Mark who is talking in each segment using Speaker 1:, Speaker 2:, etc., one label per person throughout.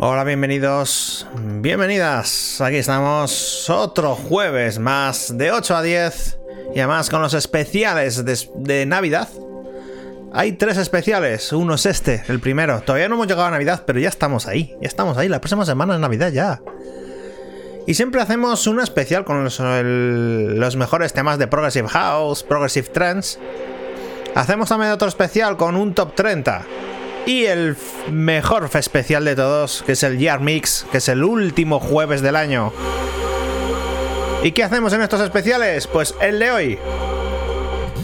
Speaker 1: Hola, bienvenidos, bienvenidas. Aquí estamos otro jueves más de 8 a 10 y además con los especiales de, Navidad. Hay tres especiales, uno es este, el primero. Todavía no hemos llegado a Navidad, pero ya estamos ahí, ya estamos ahí. La próxima semana es Navidad ya. Y siempre hacemos un especial con los, los mejores temas de Progressive House, Progressive Trends. Hacemos también otro especial con un top 30 y el mejor especial de todos, que es el Year Mix, que es el último jueves del año. ¿Y qué hacemos en estos especiales? Pues el de hoy.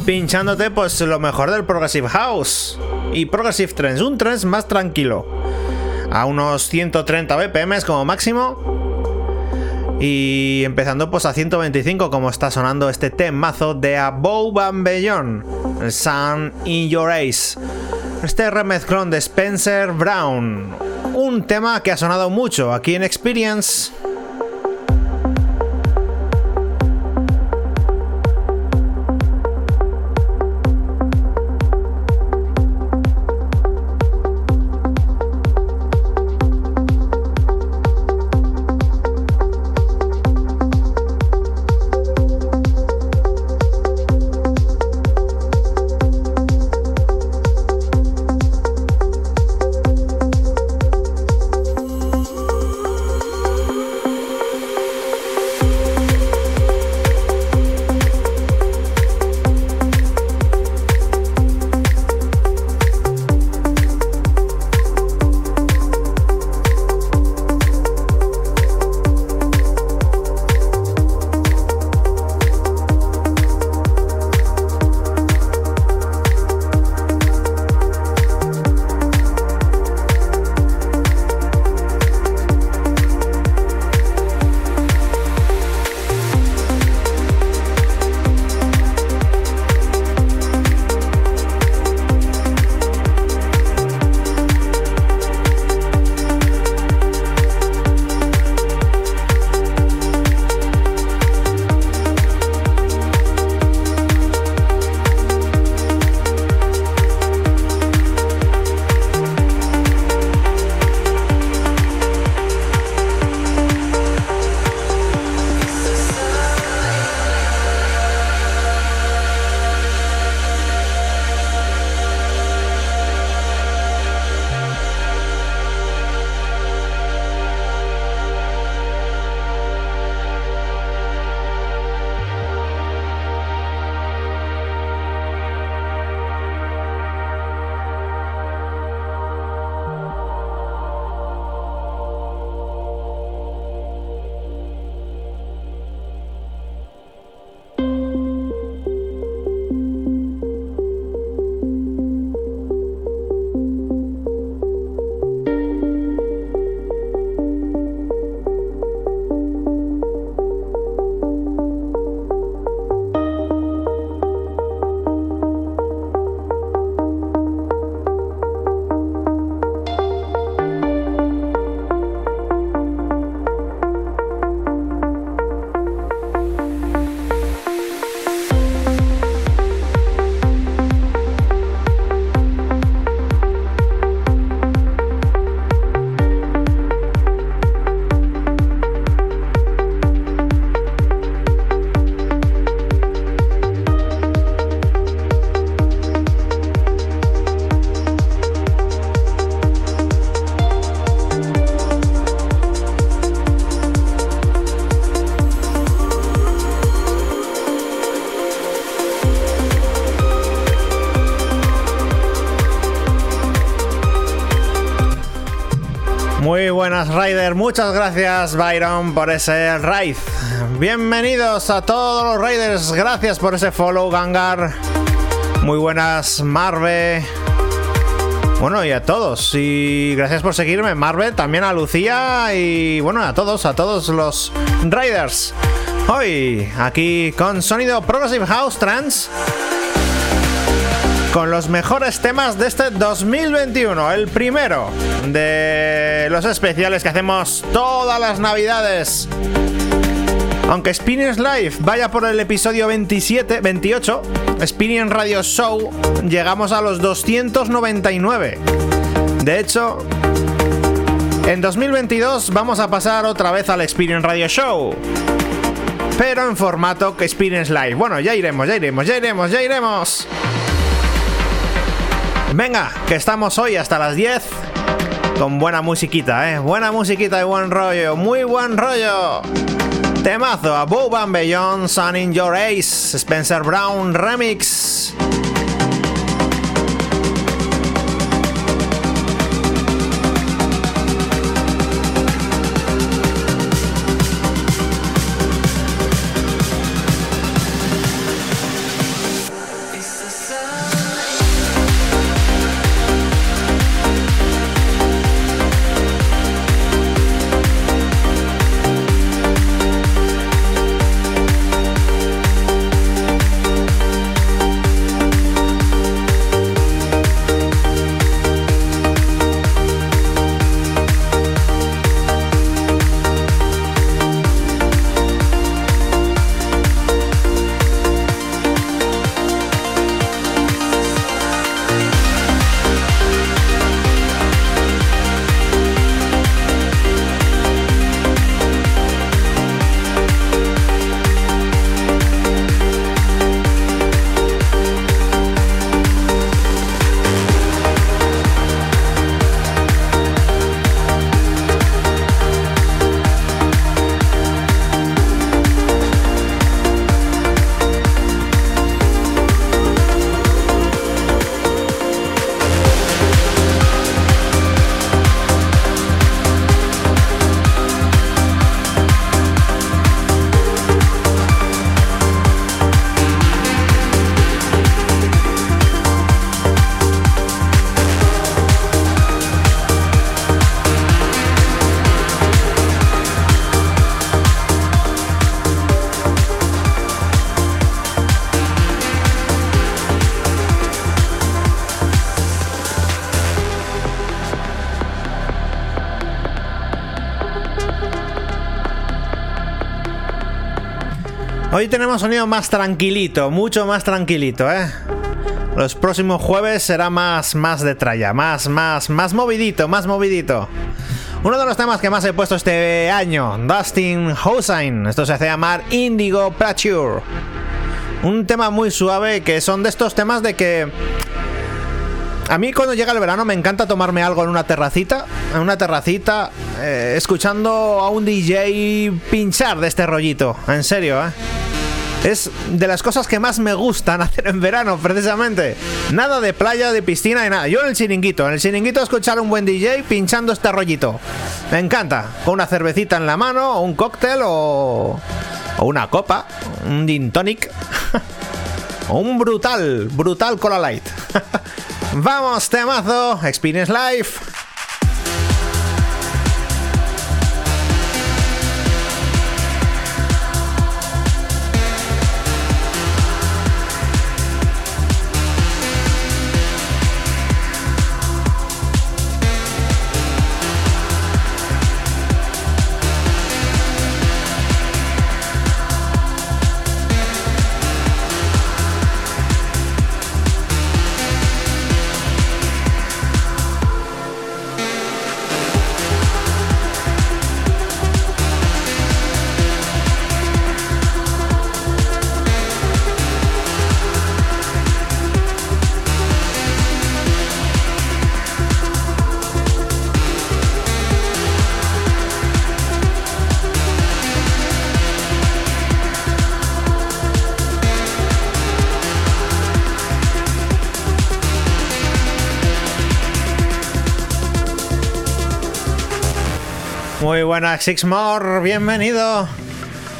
Speaker 1: Pinchándote pues lo mejor del Progressive House y Progressive Trends, un trance más tranquilo. A unos 130 BPM como máximo. Y empezando pues a 125 como está sonando este temazo de Above el Sun in Your Ace este remezclón de Spencer Brown. Un tema que ha sonado mucho aquí en Experience. Buenas Rider, muchas gracias Byron por ese raid. Bienvenidos a todos los Raiders, gracias por ese follow Gangar. Muy buenas Marve. Bueno, y a todos. Y gracias por seguirme, Marvel, también a Lucía y bueno, a todos, a todos los Riders. Hoy, aquí con sonido Progressive House Trans. Con los mejores temas de este 2021. El primero de los especiales que hacemos todas las navidades. Aunque Spinning Live vaya por el episodio 27, 28, Spinning Radio Show llegamos a los 299. De hecho, en 2022 vamos a pasar otra vez al Experience Radio Show. Pero en formato que Experience Live. Bueno, ya iremos, ya iremos, ya iremos, ya iremos. Venga, que estamos hoy hasta las 10 con buena musiquita, ¿eh? Buena musiquita y buen rollo, muy buen rollo. Temazo a Bob Beyond, Sun in Your Ace, Spencer Brown Remix. Hoy tenemos sonido más tranquilito, mucho más tranquilito, ¿eh? Los próximos jueves será más, más de tralla, más, más, más movidito, más movidito. Uno de los temas que más he puesto este año, Dustin Hossain. Esto se hace llamar Indigo Prature. Un tema muy suave que son de estos temas de que a mí cuando llega el verano me encanta tomarme algo en una terracita, en una terracita, eh, escuchando a un DJ pinchar de este rollito. En serio, ¿eh? Es de las cosas que más me gustan hacer en verano, precisamente. Nada de playa, de piscina y nada. Yo en el chiringuito, en el chiringuito escuchar un buen DJ pinchando este rollito. Me encanta. Con una cervecita en la mano, o un cóctel o, o una copa, un gin tonic. o un brutal, brutal cola light. Vamos, temazo, Experience Life. Buenas, Sixmore, bienvenido.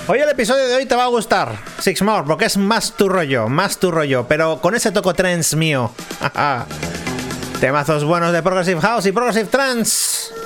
Speaker 1: Hoy el episodio de hoy te va a gustar, Sixmore, porque es más tu rollo, más tu rollo, pero con ese toco trends mío. Temazos buenos de Progressive House y Progressive Trance.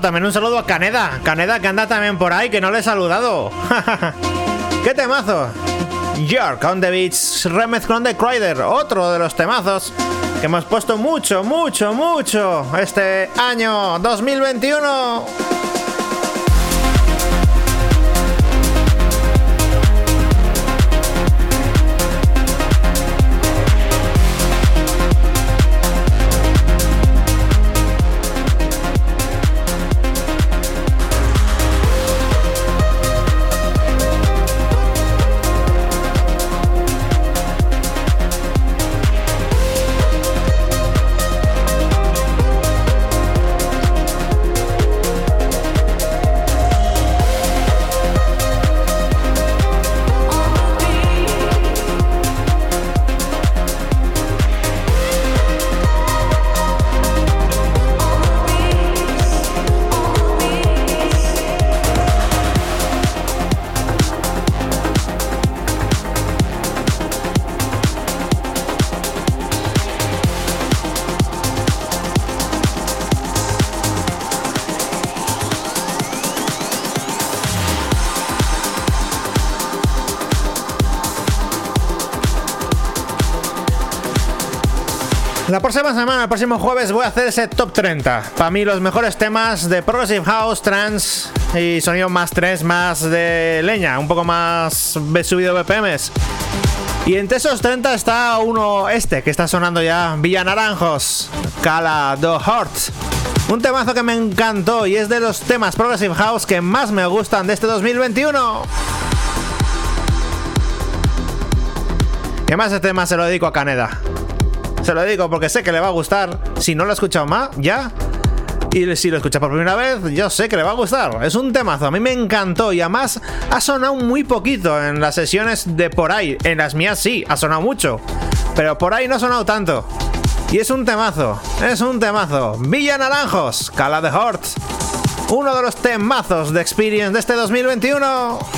Speaker 1: También un saludo a Caneda. Caneda que anda también por ahí, que no le he saludado. ¡Qué temazo! York on the Beach, remezclón de Crider, otro de los temazos que hemos puesto mucho, mucho, mucho este año 2021. Próxima el próximo jueves, voy a hacer ese top 30. Para mí, los mejores temas de Progressive House, Trance y sonido más 3, más de leña, un poco más subido BPMs. Y entre esos 30 está uno este, que está sonando ya, Villa Naranjos, Cala the Heart. Un temazo que me encantó y es de los temas Progressive House que más me gustan de este 2021. Y además este tema se lo dedico a Caneda. Se lo digo porque sé que le va a gustar. Si no lo ha escuchado más, ya. Y si lo escucha por primera vez, yo sé que le va a gustar. Es un temazo, a mí me encantó y además ha sonado muy poquito en las sesiones de por ahí. En las mías sí, ha sonado mucho. Pero por ahí no ha sonado tanto. Y es un temazo, es un temazo. Villa Naranjos, Cala de Hort. Uno de los temazos de Experience de este 2021.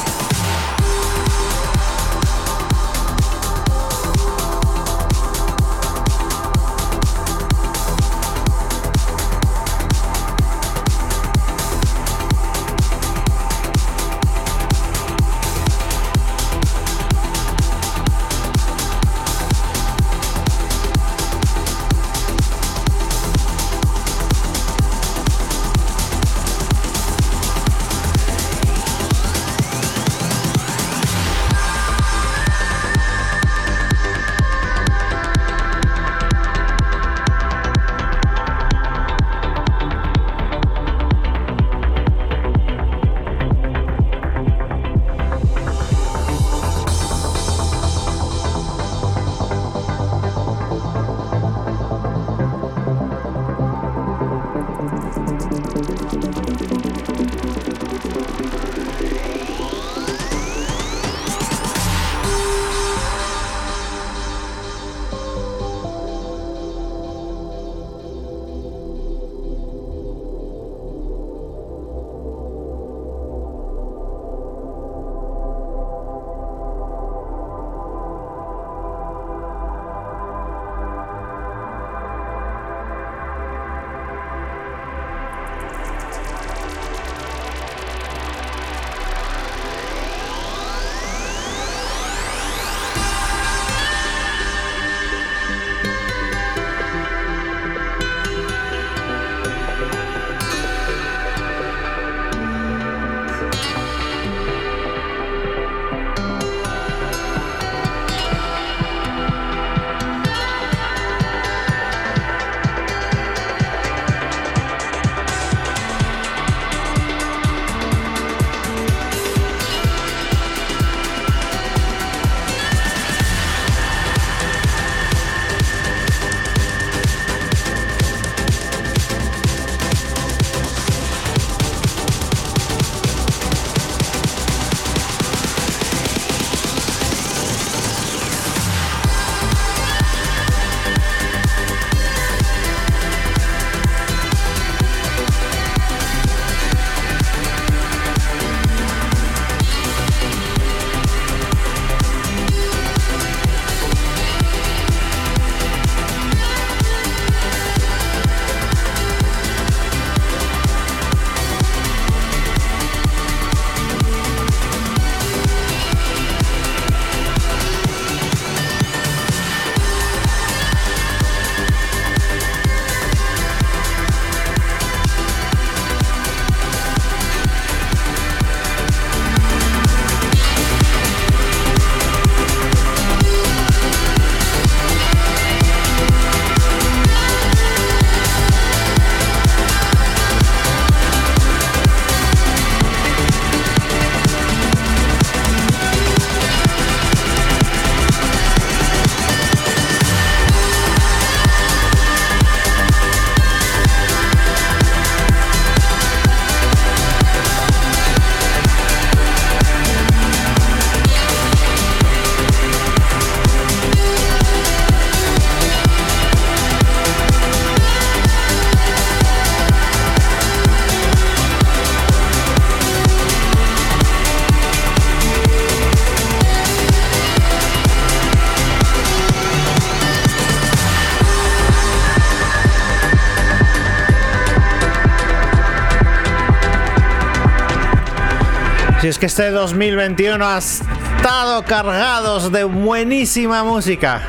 Speaker 1: Que este 2021 ha estado cargados de buenísima música.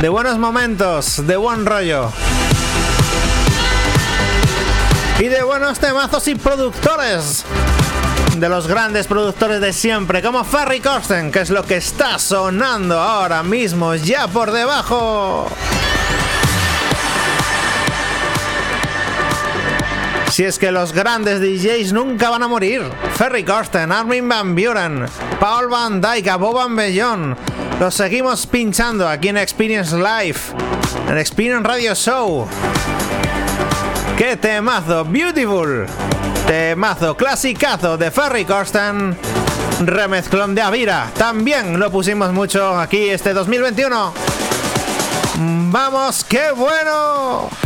Speaker 1: de buenos momentos, de buen rollo. Y de buenos temazos y productores. De los grandes productores de siempre, como Ferry Corsten, que es lo que está sonando ahora mismo, ya por debajo. Si es que los grandes DJs nunca van a morir. Ferry Corsten, Armin Van Buren, Paul Van Dyke, Boban Bellón. Los seguimos pinchando aquí en Experience Live, en Experience Radio Show. ¡Qué temazo! ¡Beautiful! Temazo clasicazo de Ferry Corsten. Remezclón de Avira. También lo pusimos mucho aquí este 2021. ¡Vamos! ¡Qué bueno!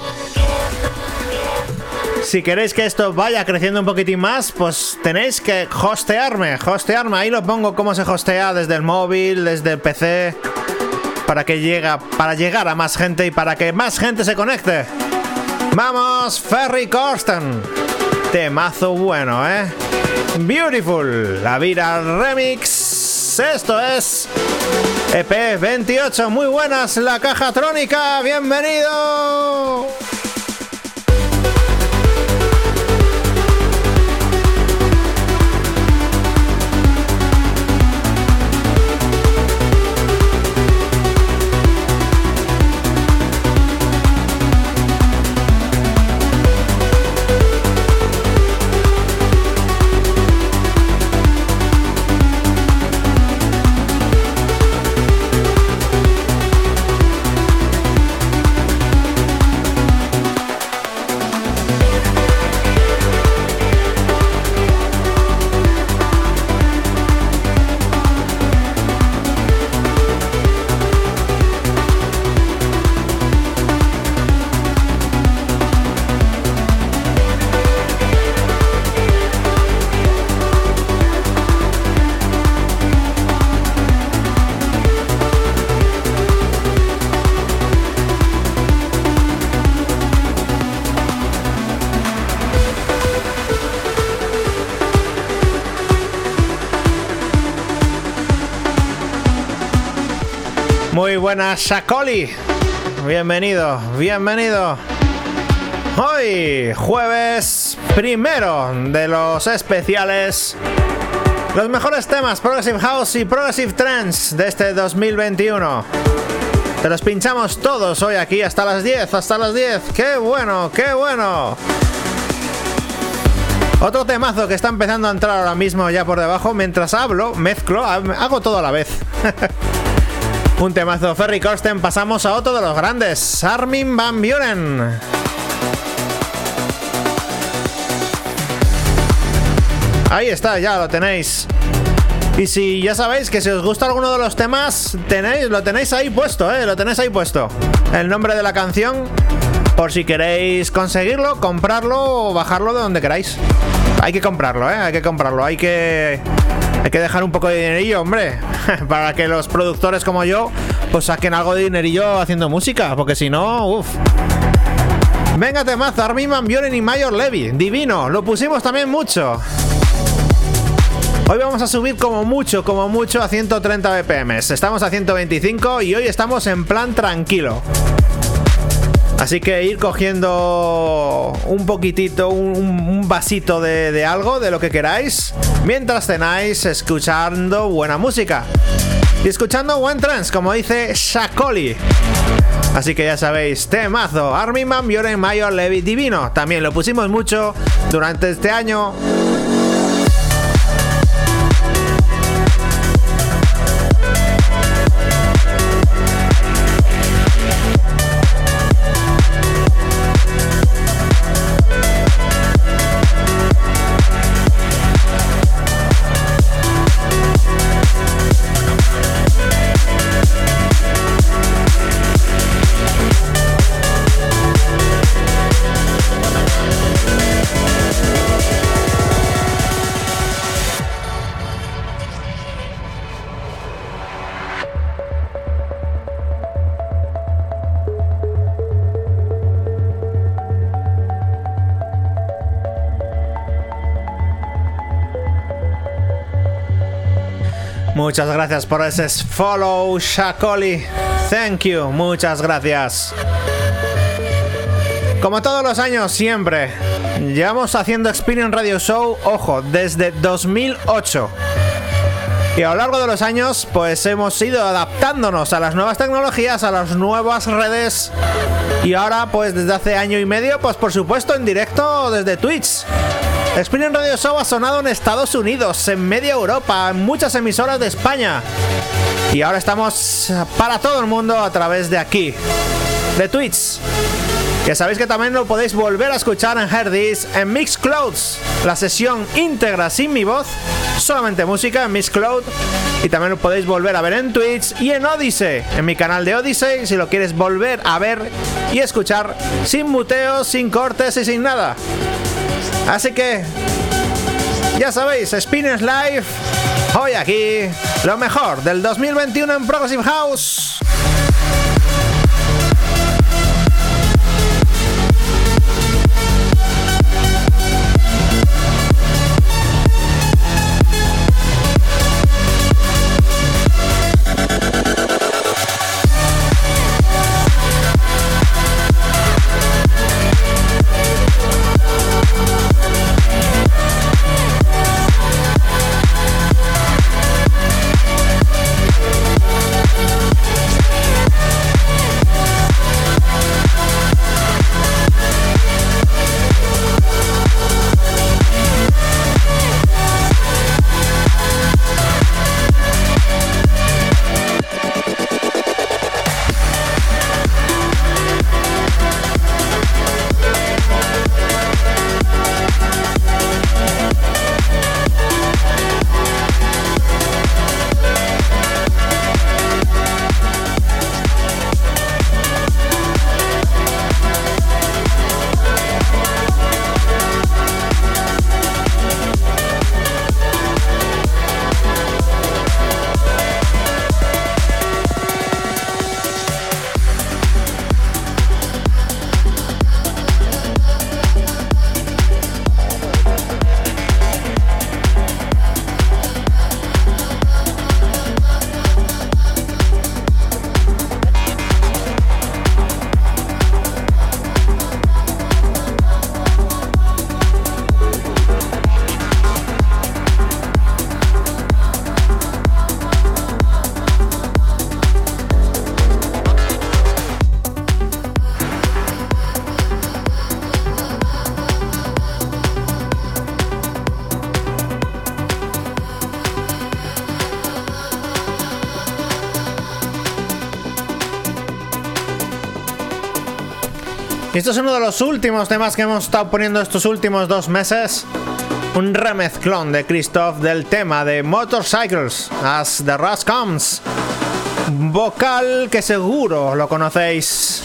Speaker 1: Si queréis que esto vaya creciendo un poquitín más, pues tenéis que hostearme. Hostearme. Ahí lo pongo cómo se hostea desde el móvil, desde el PC. Para que llega, para llegar a más gente y para que más gente se conecte. Vamos, Ferry Corsten. Temazo bueno, ¿eh? Beautiful. La vida remix. Esto es EP28, muy buenas, la caja trónica, bienvenido. Muy buenas, Shakoli. Bienvenido, bienvenido. Hoy, jueves primero de los especiales. Los mejores temas Progressive House y Progressive Trends de este 2021. Te los pinchamos todos hoy aquí hasta las 10, hasta las 10. ¡Qué bueno, qué bueno! Otro temazo que está empezando a entrar ahora mismo ya por debajo. Mientras hablo, mezclo, hago todo a la vez. Un temazo Ferry Corsten, pasamos a otro de los grandes, Armin Van Buren. Ahí está, ya lo tenéis. Y si ya sabéis que si os gusta alguno de los temas, tenéis, lo tenéis ahí puesto, ¿eh? Lo tenéis ahí puesto. El nombre de la canción, por si queréis conseguirlo, comprarlo o bajarlo de donde queráis. Hay que comprarlo, ¿eh? Hay que comprarlo. Hay que... Hay que dejar un poco de dinerillo, hombre. Para que los productores como yo, pues saquen algo de dinerillo haciendo música. Porque si no, uff. Venga, temazo, Armin Van Buren y Mayor Levy. Divino, lo pusimos también mucho. Hoy vamos a subir como mucho, como mucho a 130 BPM. Estamos a 125 y hoy estamos en plan tranquilo. Así que ir cogiendo un poquitito, un, vasito de, algo, de lo que queráis, mientras cenáis escuchando buena música. Y escuchando buen trance, como dice Shakoli. Así que ya sabéis, temazo, Armin Van Buren, Mayor Levy, divino. También lo pusimos mucho durante este año. Muchas gracias por ese follow, Shakoli. Thank you, muchas gracias. Como todos los años, siempre. Llevamos haciendo Experience Radio Show, ojo, desde 2008. Y a lo largo de los años, pues hemos ido adaptándonos a las nuevas tecnologías, a las nuevas redes. Y ahora, pues desde hace año y medio, pues por supuesto en directo desde Twitch. Experience Radio Show ha sonado en Estados Unidos, en media Europa, en muchas emisoras de España. Y ahora estamos para todo el mundo a través de aquí, de Twitch. Ya sabéis que también lo podéis volver a escuchar en Herdis, en Mixclouds, la sesión íntegra sin mi voz, solamente música en Mixcloud. Y también lo podéis volver a ver en Twitch y en Odyssey, en mi canal de Odyssey, si lo quieres volver a ver y escuchar sin muteos, sin cortes y sin nada. Así que, ya sabéis, Spinners Live, hoy aquí, lo mejor del 2021 en Progressive House. Esto es uno de los últimos temas que hemos estado poniendo estos últimos dos meses. Un remezclón de Christoph del tema de Motorcycles, As the Rush Comes. Vocal que seguro lo conocéis.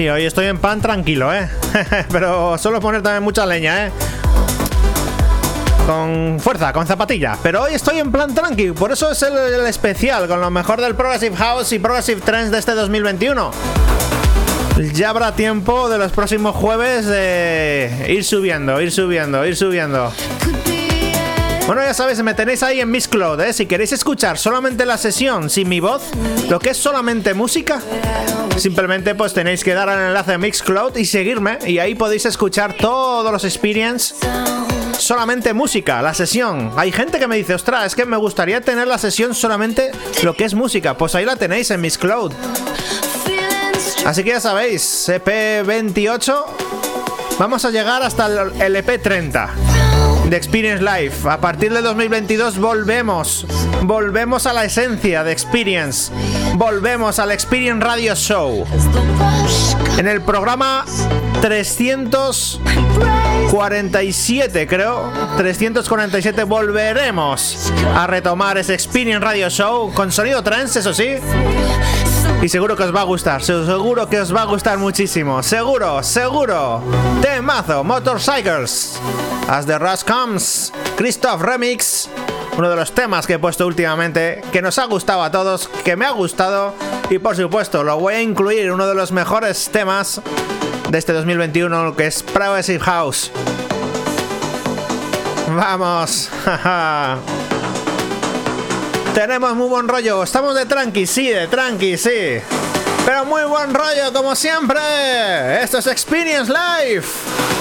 Speaker 1: Sí, hoy estoy en pan tranquilo, ¿eh? Pero solo poner también mucha leña, ¿eh? Con fuerza, con zapatilla. Pero hoy estoy en plan tranqui. Por eso es el, el especial, con lo mejor del Progressive House y Progressive Trends de este 2021. Ya habrá tiempo de los próximos jueves de ir subiendo, ir subiendo, ir subiendo. Bueno, ya sabéis, me tenéis ahí en Miss Cloud, ¿eh? Si queréis escuchar solamente la sesión sin mi voz, lo que es solamente música, simplemente pues tenéis que dar al enlace de Mixcloud y seguirme y ahí podéis escuchar todos los experience solamente música, la sesión. Hay gente que me dice, ostras, es que me gustaría tener la sesión solamente lo que es música. Pues ahí la tenéis en Miss Cloud. Así que ya sabéis, EP28, vamos a llegar hasta el EP30 de Experience Live. A partir del 2022 volvemos, volvemos a la esencia de Experience, volvemos al Experience Radio Show. En el programa 347, creo, 347 volveremos a retomar ese Experience Radio Show con sonido trance, eso sí. Y seguro que os va a gustar, seguro que os va a gustar muchísimo, seguro, seguro. Temazo, Motorcycles. As the Rush Comes, Christoph Remix, uno de los temas que he puesto últimamente, que nos ha gustado a todos, que me ha gustado y por supuesto lo voy a incluir uno de los mejores temas de este 2021, que es Progressive House. Vamos, Tenemos muy buen rollo, estamos de tranqui, sí, de tranqui, sí. Pero muy buen rollo, como siempre. Esto es Experience Life.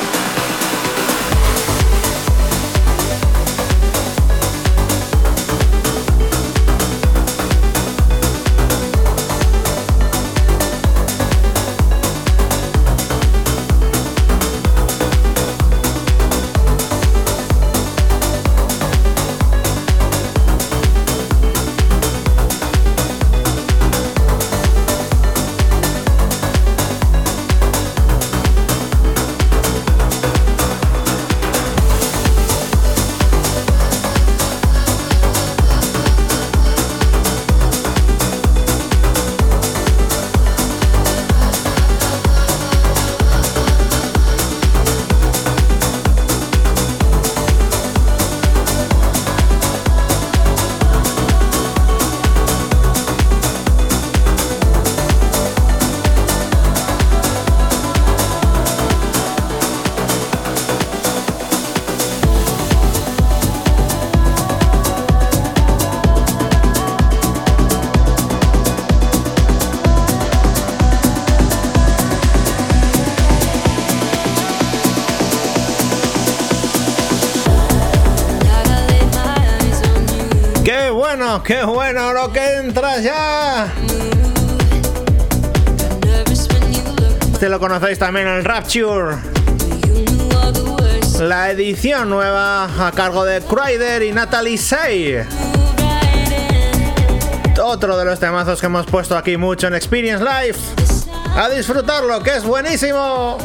Speaker 1: Qué bueno lo que entra ya! Este lo conocéis también el Rapture. La edición nueva a cargo de Kryder y Natalie Say. Otro de los temazos que hemos puesto aquí mucho en Experience Life. A disfrutarlo, que es buenísimo.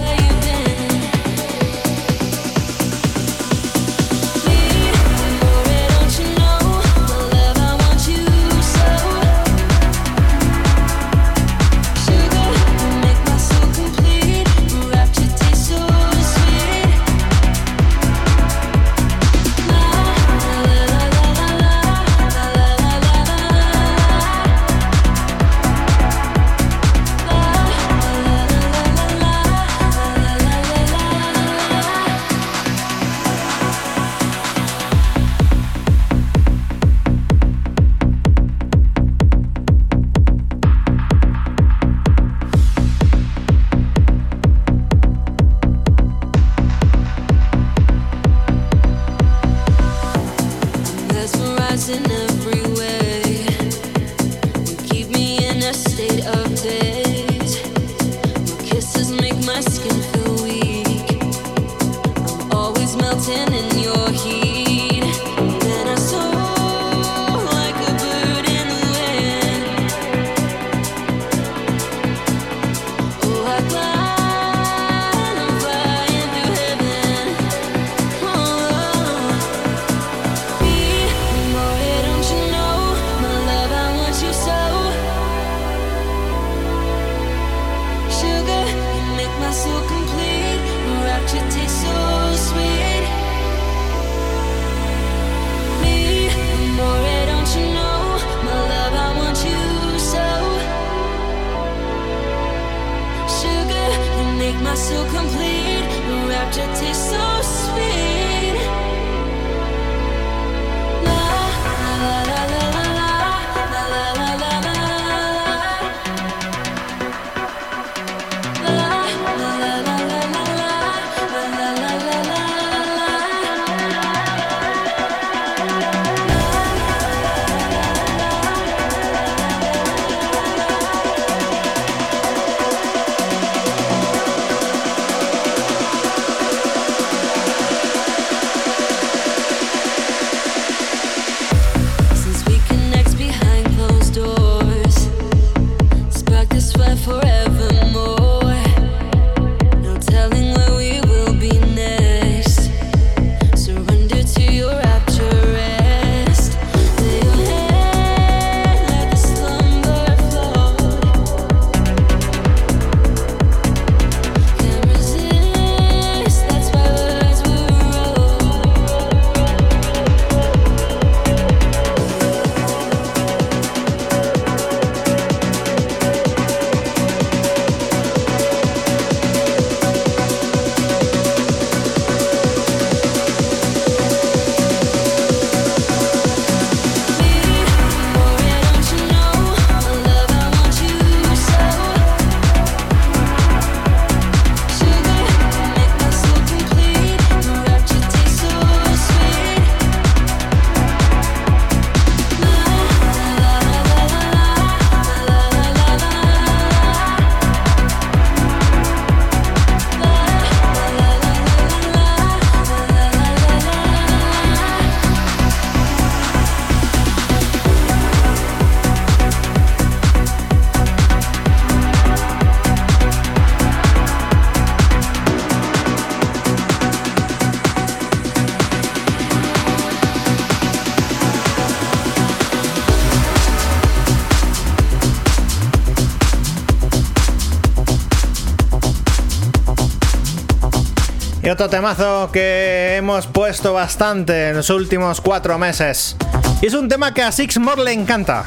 Speaker 1: Otro temazo que hemos puesto bastante en los últimos cuatro meses. Y es un tema que a Sixmore le encanta.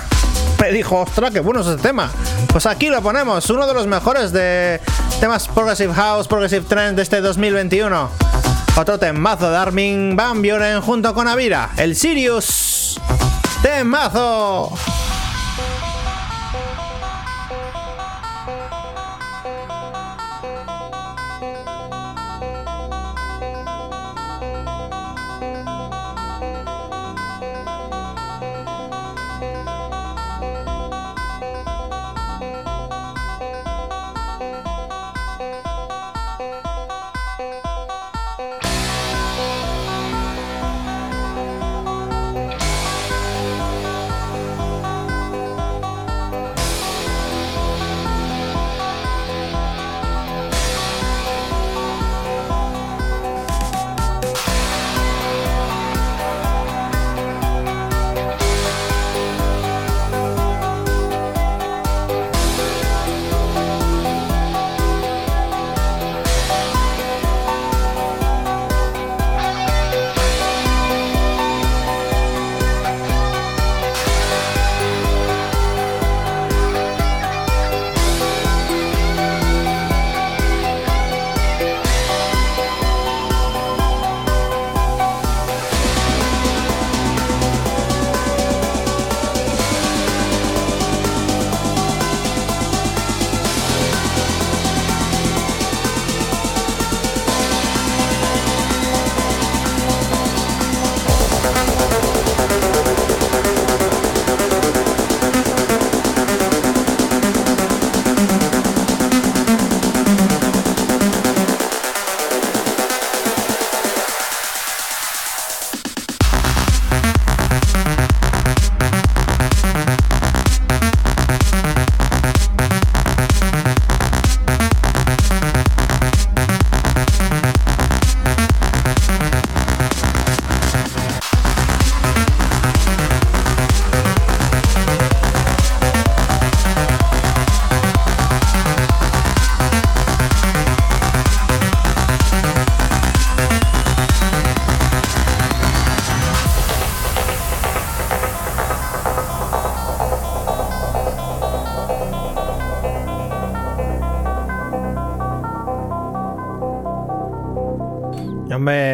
Speaker 1: Me dijo, ostras, qué bueno es este tema. Pues aquí lo ponemos, uno de los mejores de temas Progressive House, Progressive Trend de este 2021. Otro temazo de Armin Van Buren junto con Avira, el Sirius. Temazo.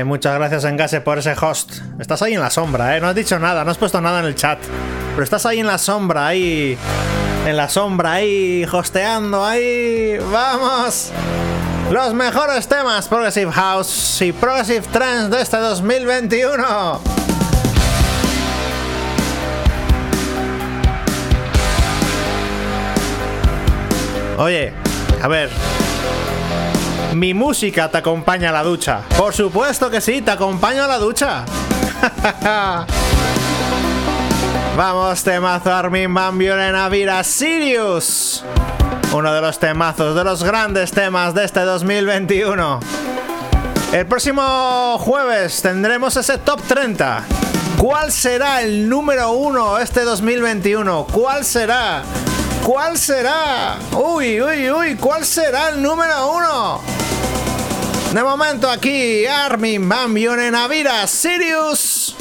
Speaker 1: Muchas gracias Engase por ese host. Estás ahí en la sombra, ¿eh? No has dicho nada, no has puesto nada en el chat. Pero estás ahí en la sombra, ahí... En la sombra, ahí, hosteando, ahí... ¡Vamos! Los mejores temas Progressive House y Progressive Trends de este 2021. Oye, a ver, mi música te acompaña a la ducha. Por supuesto que sí, te acompaño a la ducha. Vamos, temazo Armin Van Buren Avira Sirius. Uno de los temazos, de los grandes temas de este 2021. El próximo jueves tendremos ese top 30. ¿Cuál será el número uno este 2021? ¿Cuál será? ¿Cuál será? Uy, uy, uy, ¿cuál será el número uno? De momento aquí, Armin Van Buren Avira Sirius.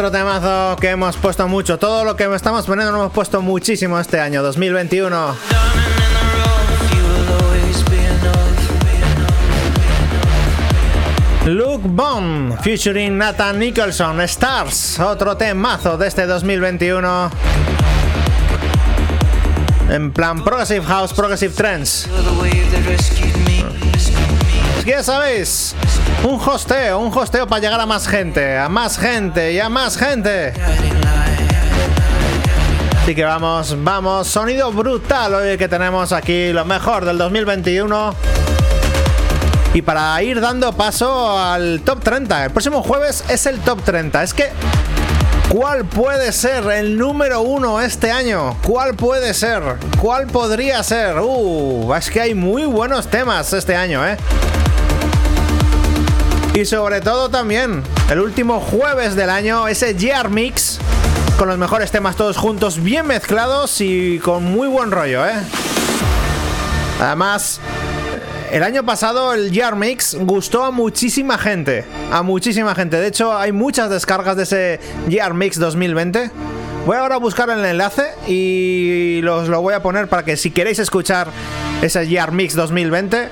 Speaker 1: Otro temazo que hemos puesto mucho. Todo lo que estamos poniendo lo hemos puesto muchísimo este año, 2021. Luke Bond, featuring Nathan Nicholson, Stars, otro temazo de este 2021. En plan Progressive House, Progressive Trends. Ya sabéis, un hosteo, un hosteo para llegar a más gente, a más gente y a más gente. Así que vamos, vamos, sonido brutal hoy que tenemos aquí, lo mejor del 2021. Y para ir dando paso al top 30, el próximo jueves es el top 30. Es que, ¿cuál puede ser el número uno este año? ¿Cuál puede ser? ¿Cuál podría ser? Uh, es que hay muy buenos temas este año, ¿eh? Y sobre todo también, el último jueves del año, ese Year Mix, con los mejores temas todos juntos, bien mezclados y con muy buen rollo, ¿eh? Además, el año pasado el Year Mix gustó a muchísima gente. A muchísima gente. De hecho, hay muchas descargas de ese Year Mix 2020. Voy ahora a buscar el enlace y los lo voy a poner para que si queréis escuchar ese Year Mix 2020,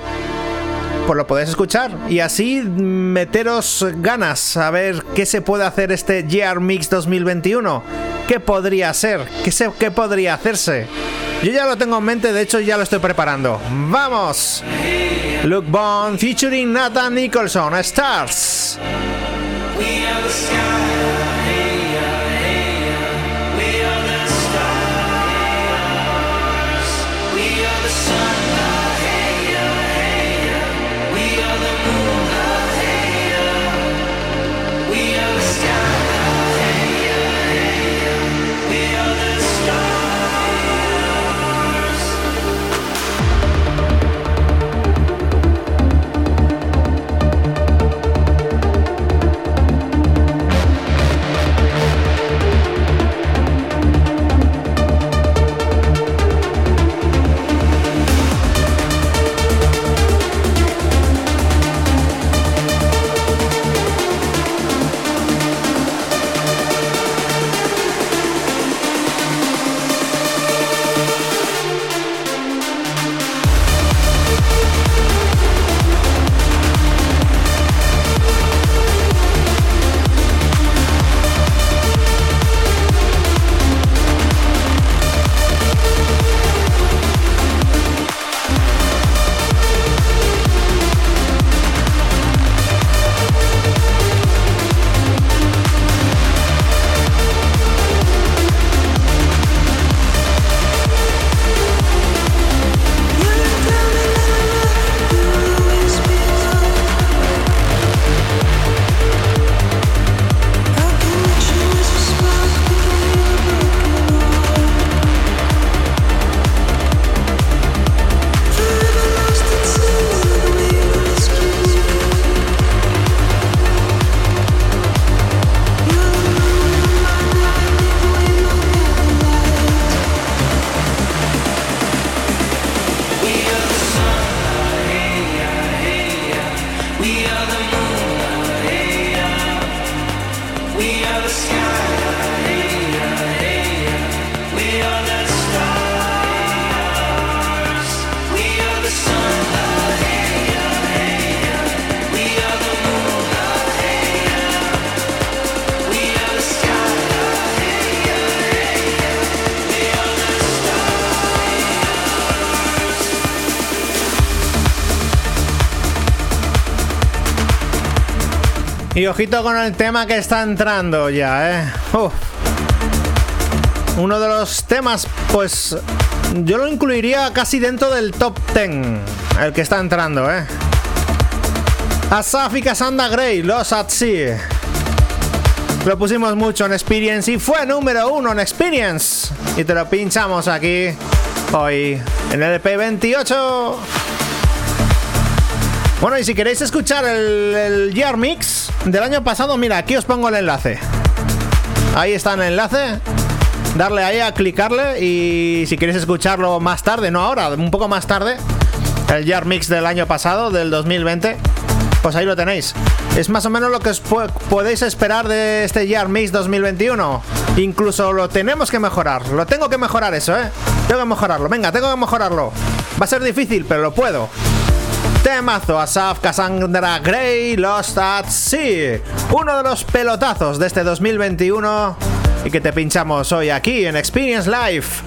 Speaker 1: pues lo podéis escuchar. Y así meteros ganas a ver qué se puede hacer este Year Mix 2021. ¿Qué podría ser? ¿Qué, se, qué podría hacerse? Yo ya lo tengo en mente, de hecho ya lo estoy preparando. ¡Vamos! Luke Bond featuring Nathan Nicholson, Stars. Y ojito con el tema que está entrando ya, ¿eh? Uno de los temas, pues yo lo incluiría casi dentro del top 10, el que está entrando, ¿eh? Asaf y Cassandra Gray, Los at Sea. Lo pusimos mucho en Experience y fue número uno en Experience. Y te lo pinchamos aquí hoy en el EP28. Bueno, y si queréis escuchar el, el Year Mix, del año pasado, mira, aquí os pongo el enlace. Ahí está el enlace. Darle ahí a clicarle y si queréis escucharlo más tarde, no ahora, un poco más tarde, el Jar Mix del año pasado, del 2020,
Speaker 2: Pues ahí lo tenéis. Es más o menos lo que os podéis esperar de este Year Mix 2021. Incluso lo tenemos que mejorar. Lo tengo que mejorar eso, ¿eh? Tengo que mejorarlo. Venga, tengo que mejorarlo. Va a ser difícil, pero lo puedo. Temazo Asaf Cassandra Gray Lost at Sea. Uno de los pelotazos de este 2021 y que te pinchamos hoy aquí en Experience Life.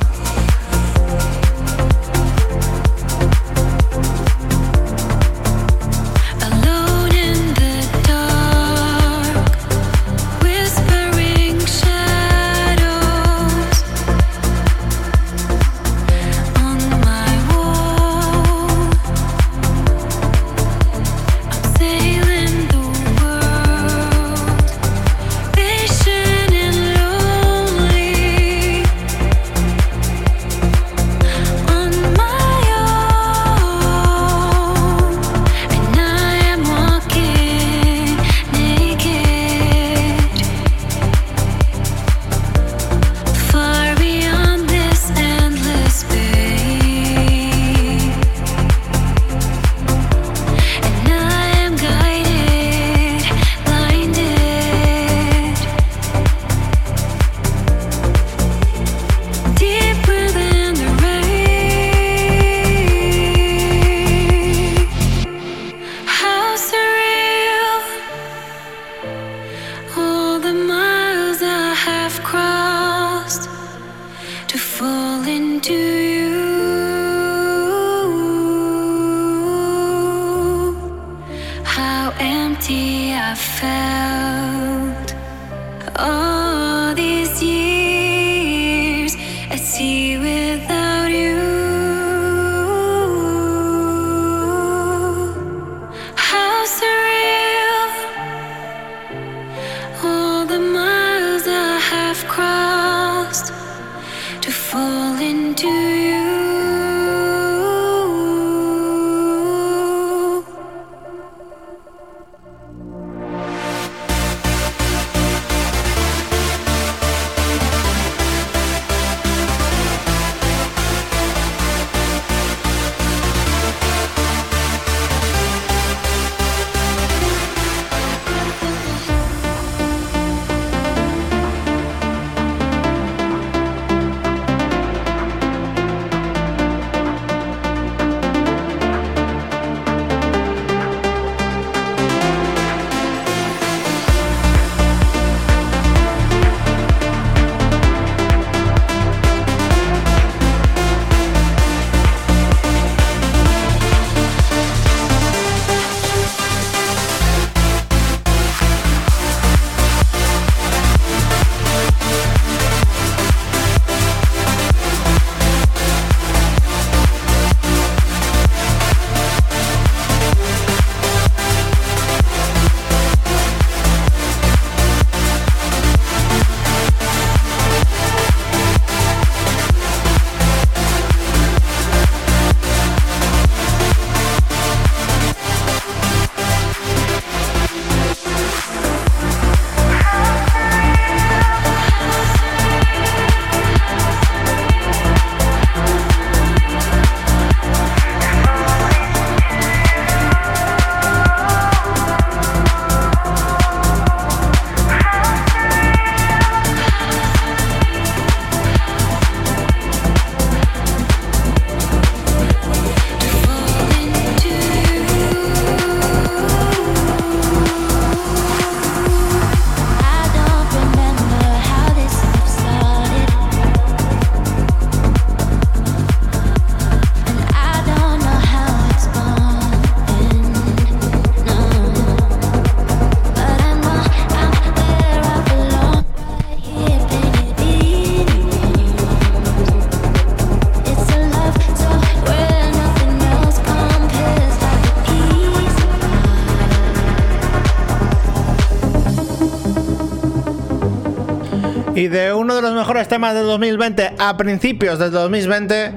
Speaker 2: Temas de 2020 a principios de 2020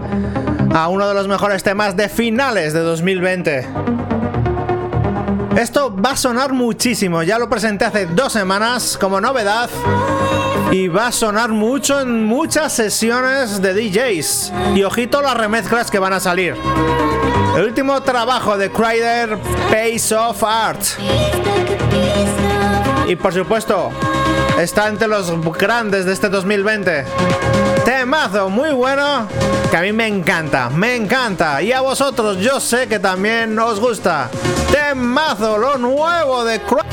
Speaker 2: a uno de los mejores temas de finales de 2020. Esto va a sonar muchísimo, ya lo presenté hace dos semanas como novedad y va a sonar mucho en muchas sesiones de DJs. Y ojito las remezclas que van a salir.
Speaker 1: El último trabajo de Crider, Pace of Art. Y por supuesto, está entre los grandes de este 2020. Temazo muy bueno que a mí me encanta, me encanta. Y a vosotros yo sé que también os gusta. Temazo, lo nuevo de Crider.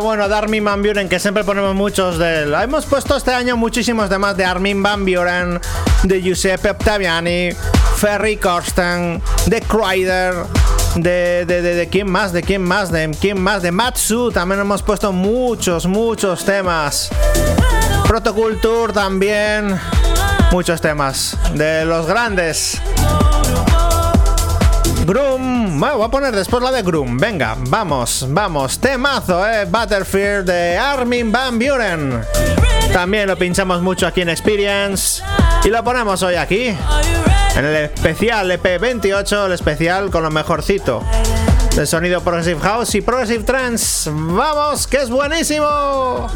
Speaker 1: Bueno de Armin Van Buren que siempre ponemos muchos de él. Hemos puesto este año muchísimos temas de Armin Van Buren, de Giuseppe Octaviani, Ferry Corsten, de Crider, de, de, de, de, quién más, de quién más, de quién más, de Matsu. También hemos puesto muchos, muchos temas. Protoculture también. Muchos temas. De los grandes. Groom. Bueno, voy a poner después la de Groom. Venga, vamos, vamos. Temazo, eh. Battlefield de Armin Van Buren. También lo pinchamos mucho aquí en Experience. Y lo ponemos hoy aquí. En el especial EP28, el especial con lo mejorcito. De sonido Progressive House y Progressive Trance. ¡Vamos! ¡Que es buenísimo!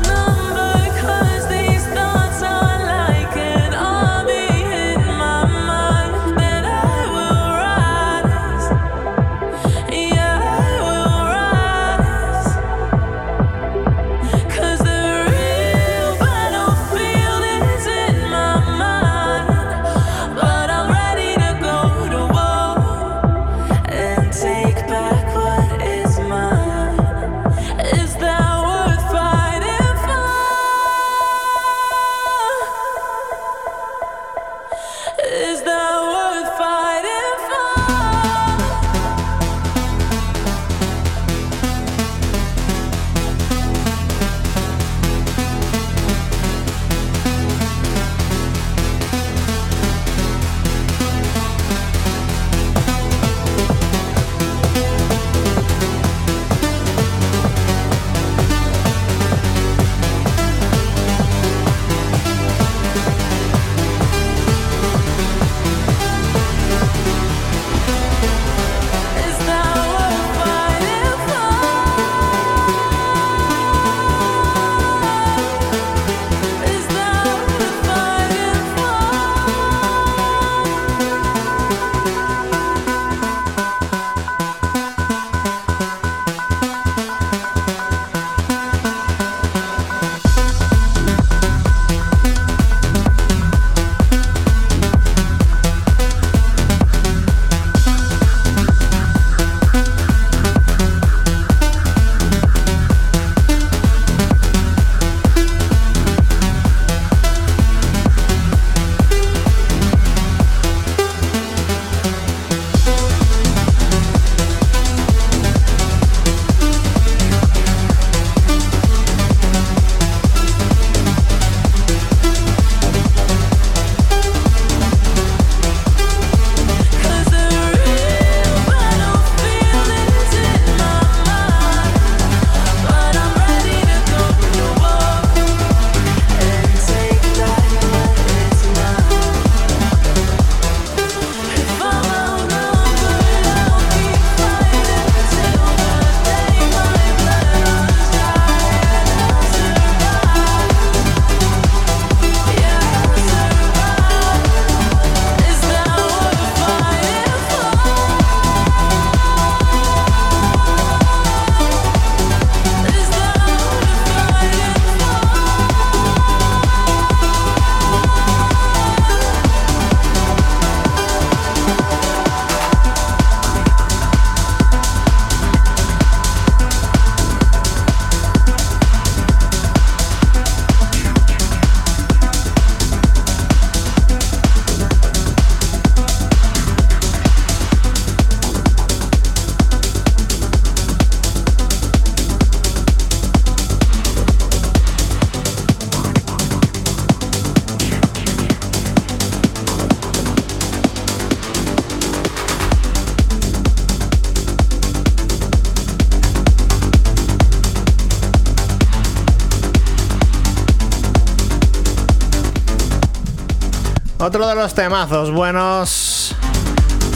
Speaker 1: De los temazos buenos.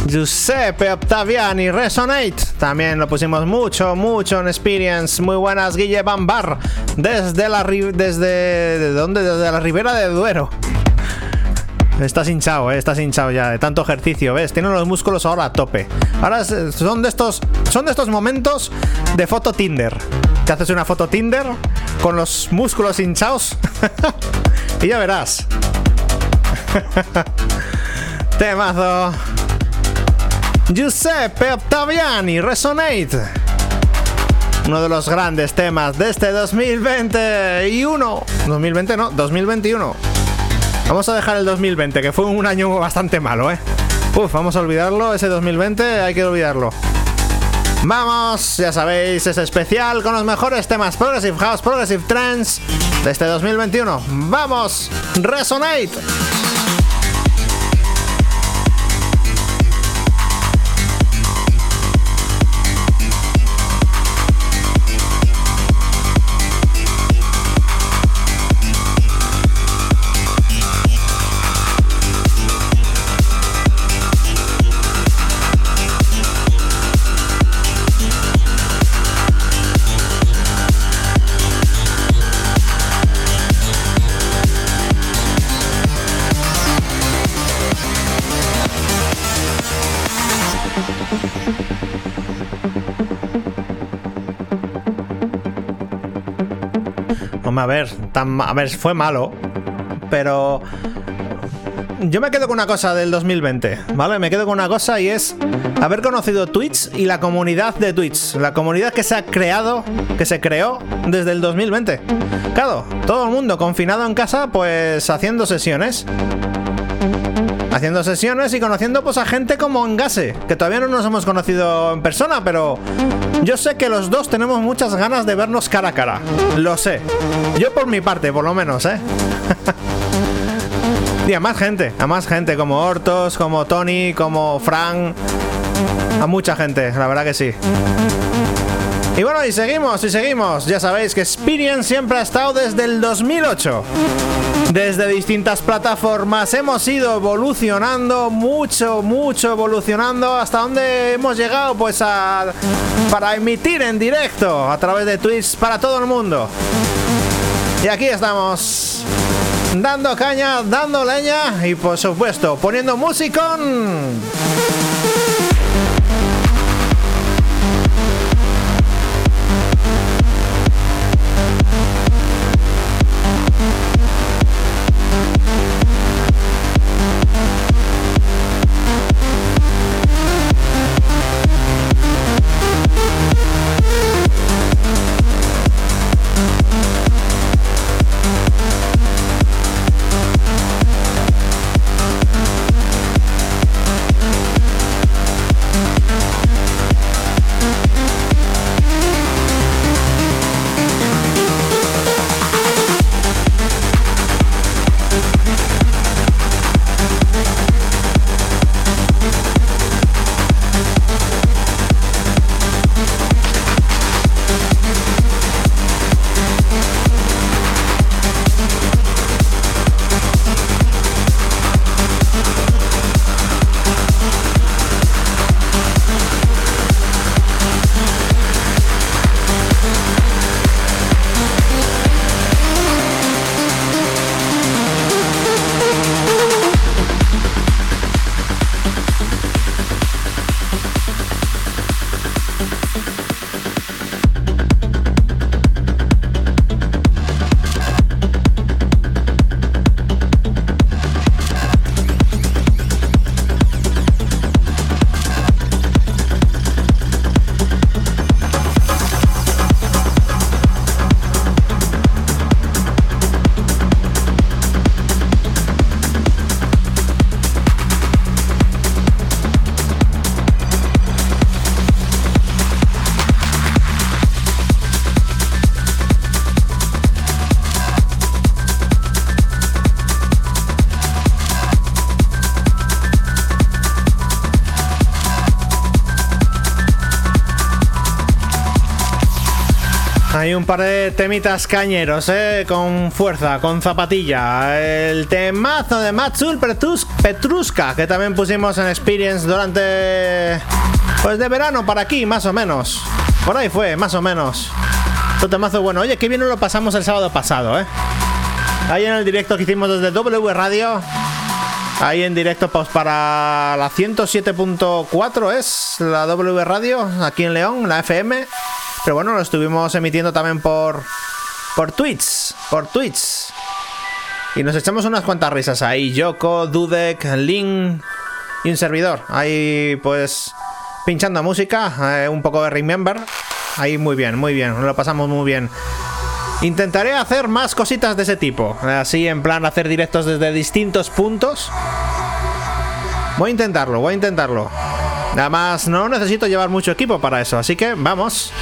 Speaker 1: Giuseppe Octaviani Resonate. También lo pusimos mucho, mucho en Experience. Muy buenas, Guille Bambar. Desde la desde. Desde la ribera de Duero. Estás hinchado, eh, estás hinchado ya de tanto ejercicio, ¿ves? Tienen los músculos ahora a tope. Ahora son de estos son de estos momentos de foto Tinder. Te haces una foto Tinder con los músculos hinchados y ya verás. Temazo. Giuseppe Octaviani, Resonate. Uno de los grandes temas de este 2021. 2020 no, 2021. Vamos a dejar el 2020, que fue un año bastante malo, ¿eh? Uf, vamos a olvidarlo, ese 2020 hay que olvidarlo. Vamos, ya sabéis, es especial con los mejores temas Progressive House, Progressive Trance de este 2021. ¡Vamos! ¡Resonate! A ver, tan, a ver, fue malo, pero yo me quedo con una cosa del 2020, ¿vale? Me quedo con una cosa y es haber conocido Twitch y la comunidad de Twitch, la comunidad que se ha creado, que se creó desde el 2020. Claro, todo el mundo confinado en casa, pues haciendo sesiones haciendo sesiones y conociendo pues a gente como Engase, que todavía no nos hemos conocido en persona, pero yo sé que los dos tenemos muchas ganas de vernos cara a cara. Lo sé. Yo por mi parte, por lo menos, ¿eh? y a más gente, a más gente, como Hortos, como Tony, como Frank. A mucha gente, la verdad que sí. Y bueno, y seguimos, y seguimos. Ya sabéis que Experience siempre ha estado desde el 2008. Desde distintas plataformas hemos ido evolucionando, mucho, mucho evolucionando. ¿Hasta donde hemos llegado? Pues a. para emitir en directo a través de Twitch para todo el mundo. Y aquí estamos. Dando caña, dando leña y por supuesto poniendo musicón. Un par de temitas cañeros, ¿eh? Con fuerza, con zapatilla. El temazo de Matsul Petrus- Petruska, que también pusimos en Experience durante... Pues de verano para aquí, más o menos. Por ahí fue, más o menos. Un temazo bueno. Oye, qué bien lo pasamos el sábado pasado, ¿eh? Ahí en el directo que hicimos desde W Radio. Ahí en directo pues para la 107.4 es la W Radio, aquí en León, la FM. Pero bueno, lo estuvimos emitiendo también por por Twitch, por Twitch. Y nos echamos unas cuantas risas ahí, Yoko, Dudek, Link y un servidor. Ahí pues pinchando música, eh, un poco de Remember. Ahí muy bien, muy bien, lo pasamos muy bien. Intentaré hacer más cositas de ese tipo. Así en plan hacer directos desde distintos puntos. Voy a intentarlo, voy a intentarlo. Además, no necesito llevar mucho equipo para eso, así que vamos.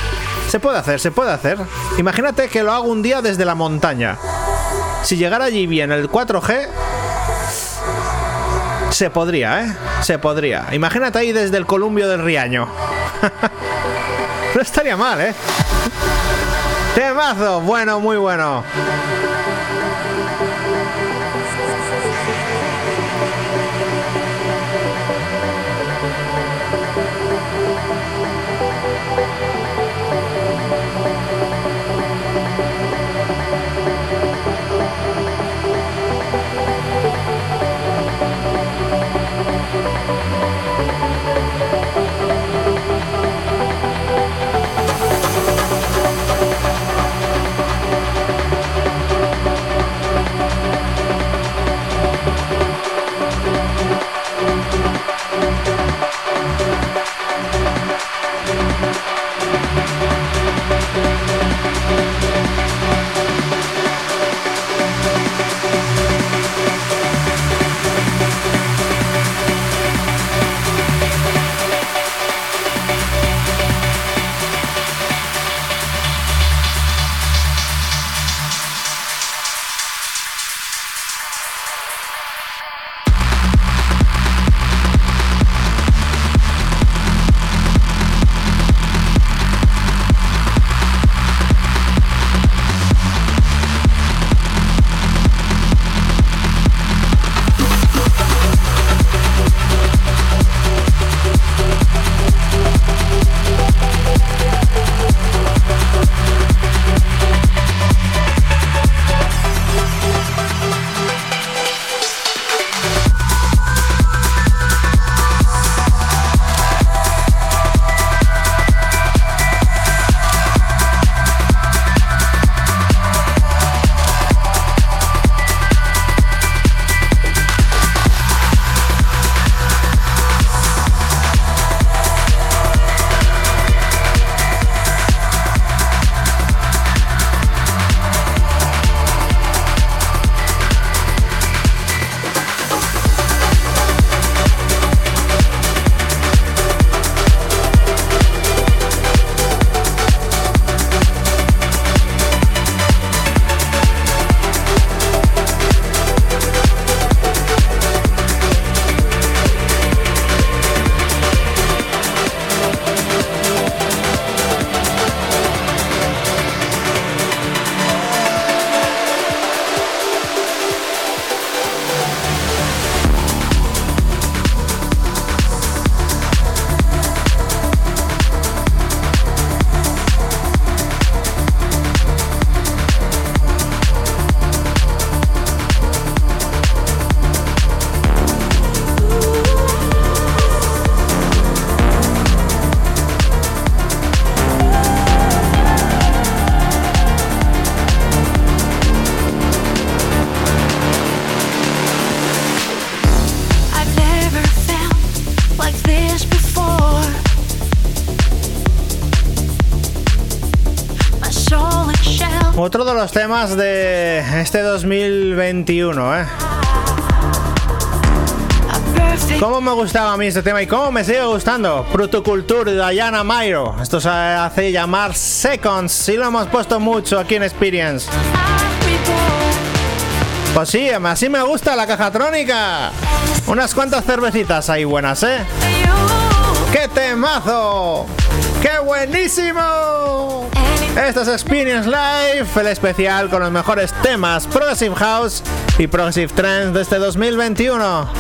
Speaker 1: Se puede hacer, se puede hacer. Imagínate que lo hago un día desde la montaña. Si llegara allí bien el 4G, se podría, ¿eh? Se podría. Imagínate ahí desde el columbio del Riaño. no estaría mal, ¿eh? Temazo, bueno, muy bueno. Temas de este 2021, ¿eh? ¿Cómo me gustaba a mí este tema y cómo me sigue gustando? Protoculture de Diana Mairo. Esto se hace llamar Seconds y lo hemos puesto mucho aquí en Experience. Pues sí, así me gusta la cajatrónica. Unas cuantas cervecitas ahí buenas, ¿eh? ¡Qué temazo! ¡Qué buenísimo! Esto es Experience Live, el especial con los mejores temas Progressive House y Progressive Trends de este 2021.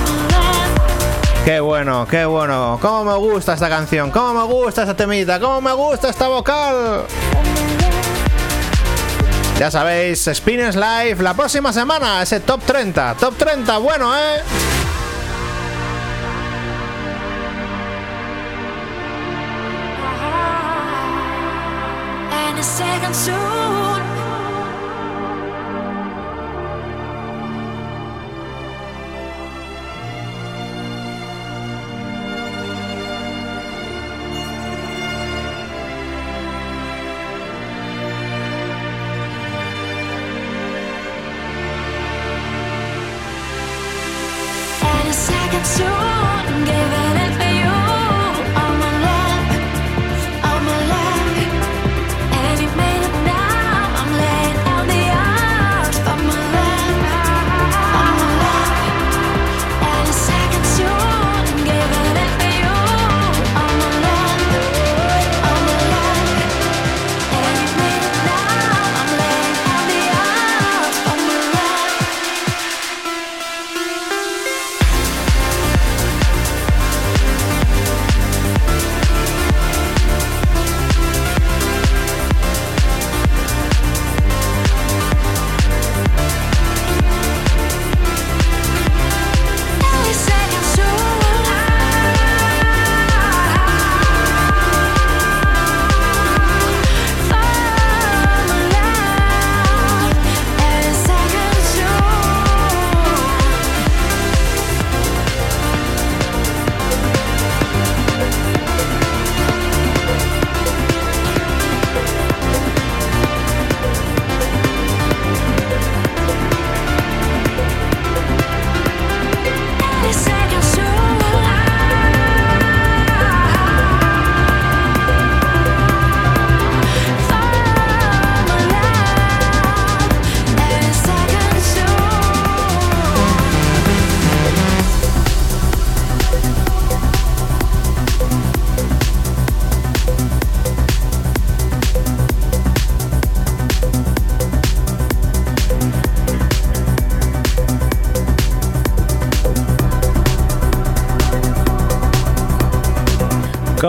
Speaker 1: Qué bueno, qué bueno. Cómo me gusta esta canción, cómo me gusta esta temita, cómo me gusta esta vocal. Ya sabéis, Experience Live la próxima semana, ese top 30. Top 30, bueno, ¿eh?
Speaker 2: A second soon.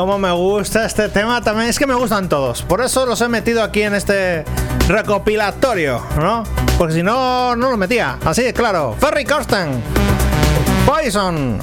Speaker 1: Cómo me gusta este tema también. Es que me gustan todos. Por eso los he metido aquí en este recopilatorio, ¿no? Porque si no, no los metía. Así de claro. Ferry Corsten. Poison.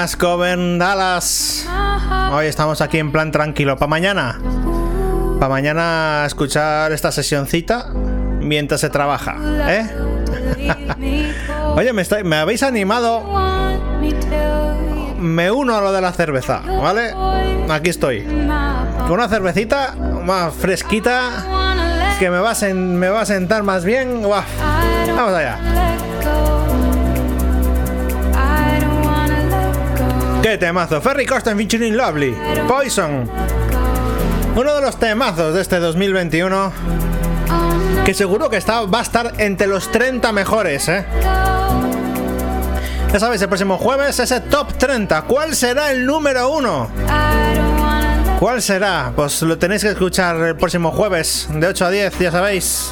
Speaker 1: Buenas, Coven Dallas. Hoy estamos aquí en plan tranquilo. Para mañana. Para mañana escuchar esta sesioncita mientras se trabaja. ¿Eh? Oye, me, está- me habéis animado. Me uno a lo de la cerveza, ¿vale? Aquí estoy. Con una cervecita más fresquita que me va a, sen- me va a sentar más bien. Vamos allá. ¡Qué temazo! Ferry Corsten featuring Lovely. Poison. Uno de los temazos de este 2021. Que seguro que está, va a estar entre los 30 mejores, ¿eh? Ya sabéis, el próximo jueves ese top 30. ¿Cuál será el número uno? ¿Cuál será? Pues lo tenéis que escuchar el próximo jueves de 8 a 10, ya sabéis.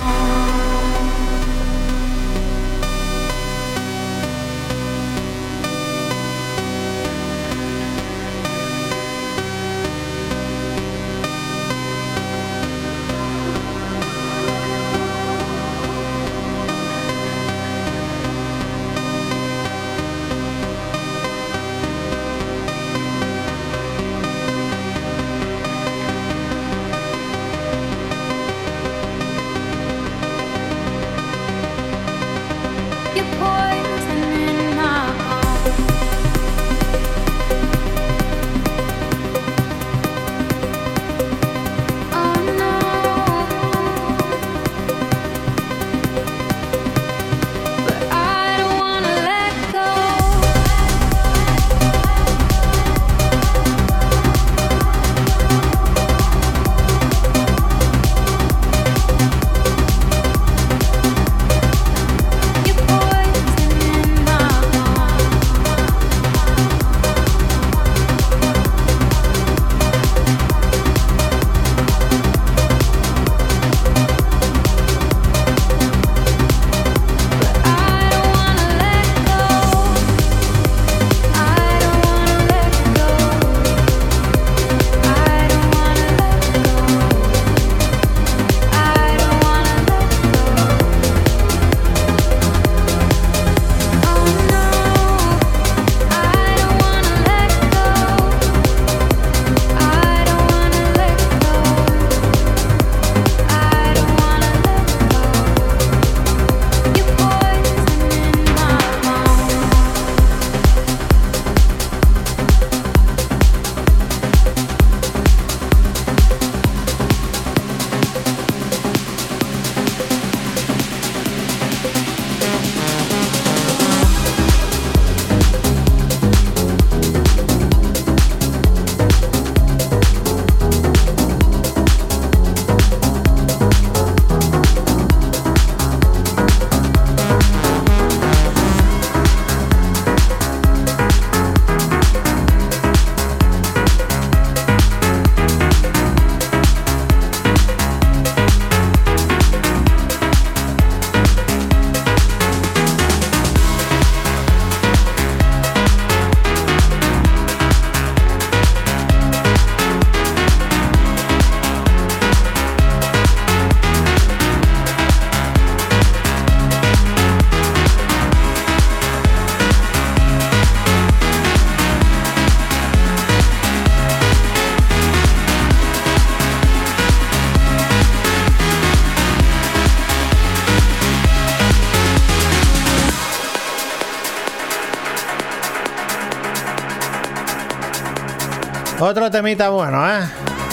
Speaker 1: Otro temita bueno, ¿eh?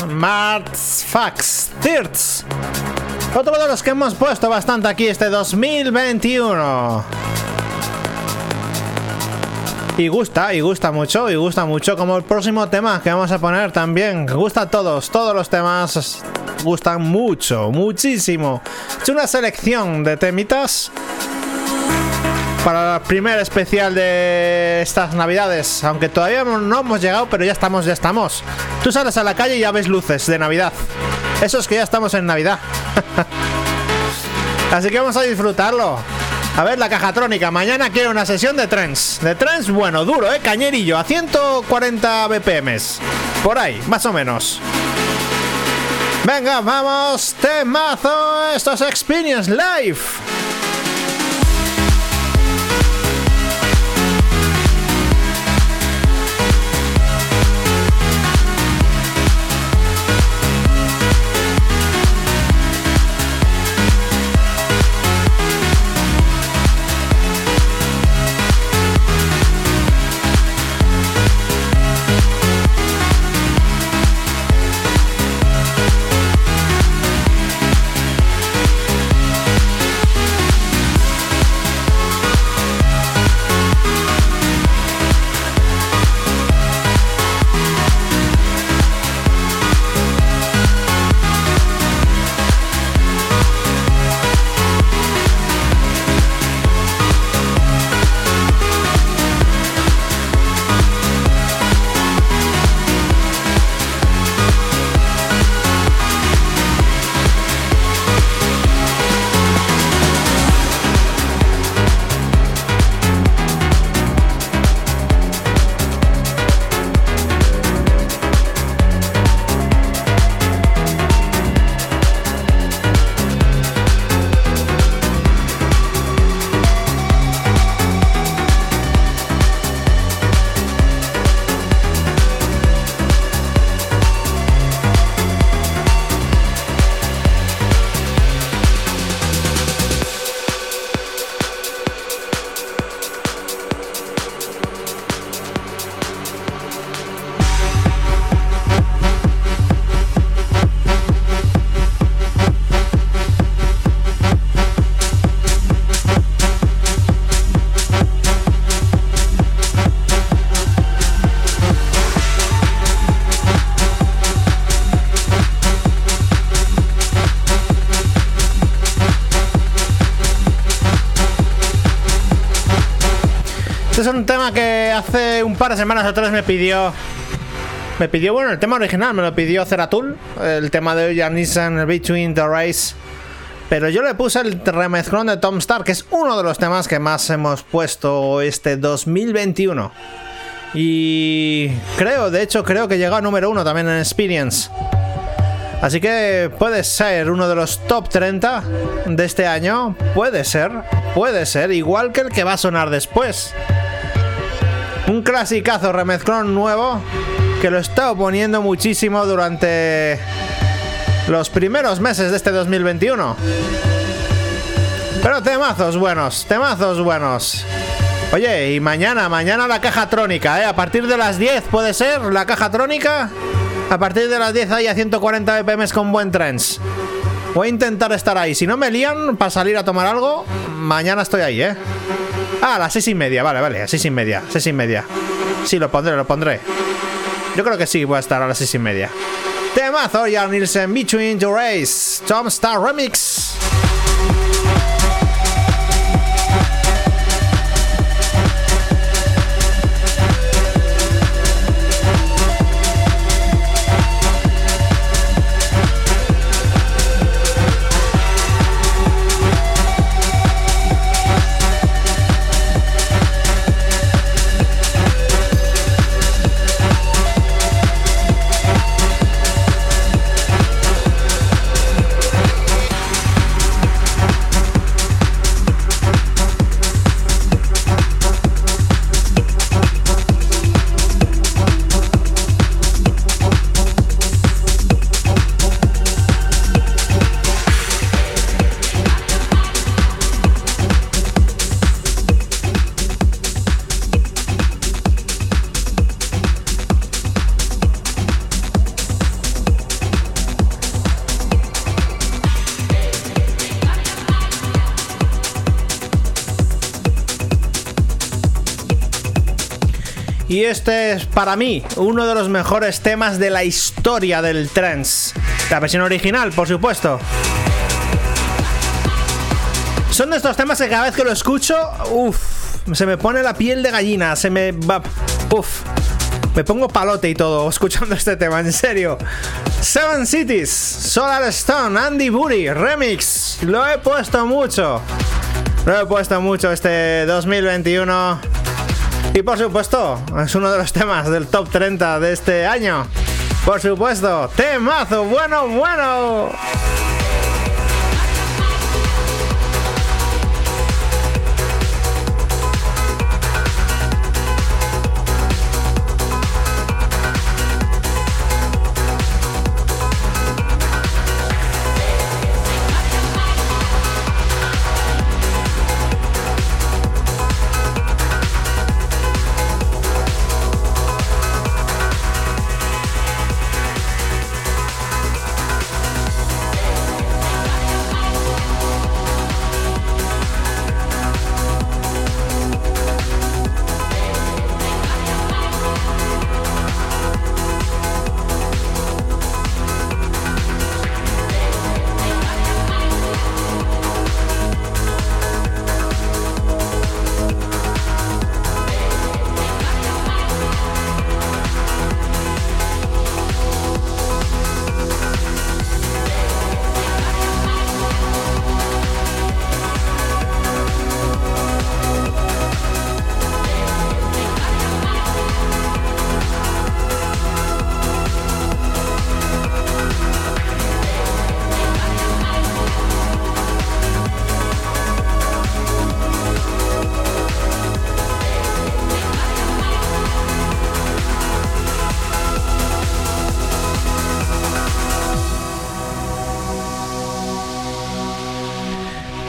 Speaker 1: Marts Fax Tirts. Otro de los que hemos puesto bastante aquí este 2021. Y gusta, y gusta mucho, y gusta mucho. Como el próximo tema que vamos a poner también. Gusta a todos, todos los temas gustan mucho, muchísimo. Es una selección de temitas para el primer especial de estas navidades. Aunque todavía no hemos llegado, pero ya estamos, ya estamos. Tú sales a la calle y ya ves luces de Navidad. Eso es que ya estamos en Navidad. Así que vamos a disfrutarlo. A ver la caja trónica. Mañana quiero una sesión de trens. De trens, bueno, duro, ¿eh? Cañerillo, a 140 BPMs. Por ahí, más o menos. Venga, vamos, temazo. Esto es Experience Live. Es un tema que hace un par de semanas o tres me pidió. Me pidió, bueno, el tema original me lo pidió Ceratul, el tema de Nielsen, Between the Race. Pero yo le puse el remezclón de Tom Star, que es uno de los temas que más hemos puesto este 2021. Y creo, de hecho, creo que llegó a número uno también en Experience. Así que puede ser uno de los top 30 de este año. Puede ser, puede ser, igual que el que va a sonar después. Un clasicazo remezclón nuevo que lo he estado poniendo muchísimo durante los primeros meses de este 2021. Pero temazos buenos, temazos buenos. Oye, y mañana, mañana la caja trónica, ¿eh? A partir de las 10 puede ser la caja trónica. A partir de las 10 hay a 140 BPM con buen trends. Voy a intentar estar ahí. Si no me lían para salir a tomar algo, mañana estoy ahí, ¿eh? Ah, a las 6 y media, vale, vale, a 6 y media, 6 y media. Sí, lo pondré, lo pondré. Yo creo que sí, voy a estar a las 6 y media. Temazo, Jan Nielsen, Between the Race, Tom Star Remix. Este es para mí uno de los mejores temas de la historia del trance. La versión original, por supuesto. Son de estos temas que cada vez que lo escucho, uff, se me pone la piel de gallina, se me va, uff, me pongo palote y todo escuchando este tema, en serio. Seven Cities, Solar Stone, Andy Buri, Remix, lo he puesto mucho. Lo he puesto mucho este 2021. Y por supuesto, es uno de los temas del top 30 de este año. Por supuesto, temazo, bueno, bueno.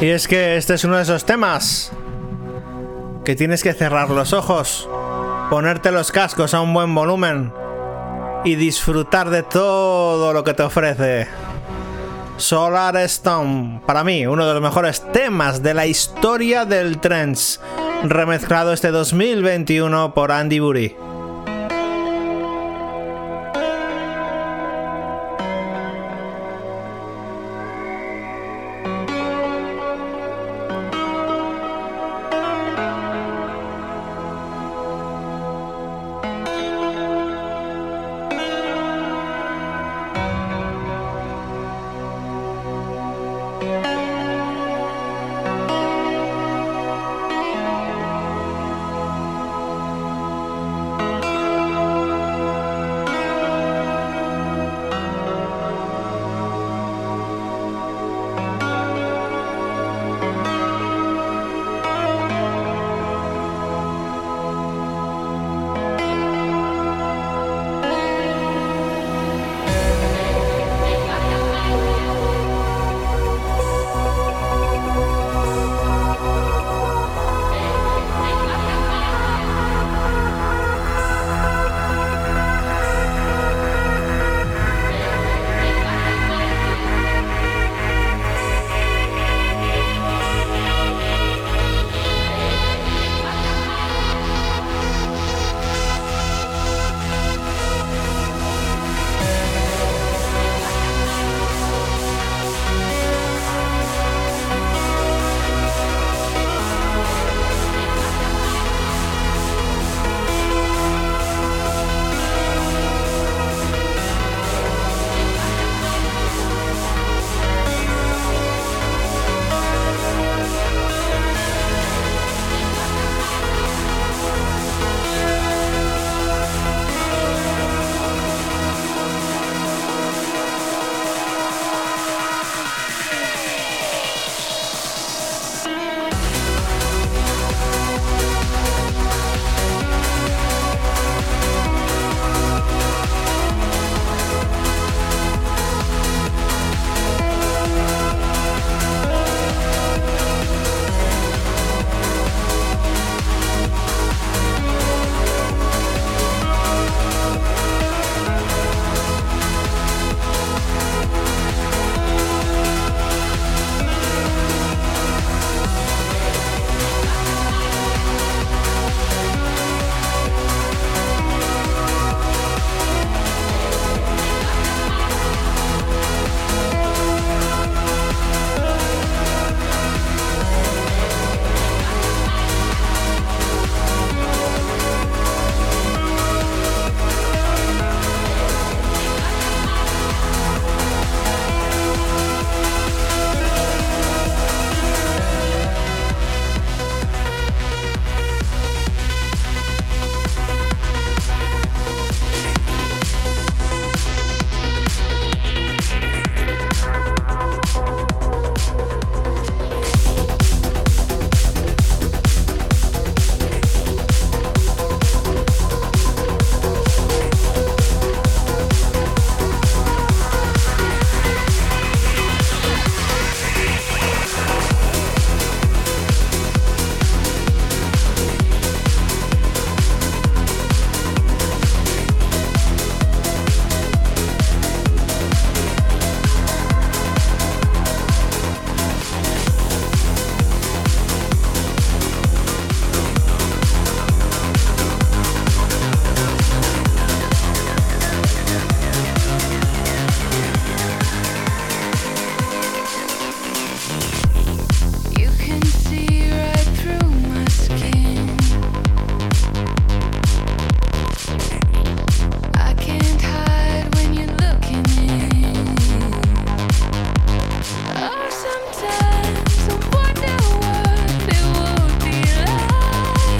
Speaker 1: Y es que este es uno de esos temas que tienes que cerrar los ojos, ponerte los cascos a un buen volumen y disfrutar de todo lo que te ofrece. Solar Stone, para mí, uno de los mejores temas de la historia del trance, remezclado este 2021 por Andy Buri.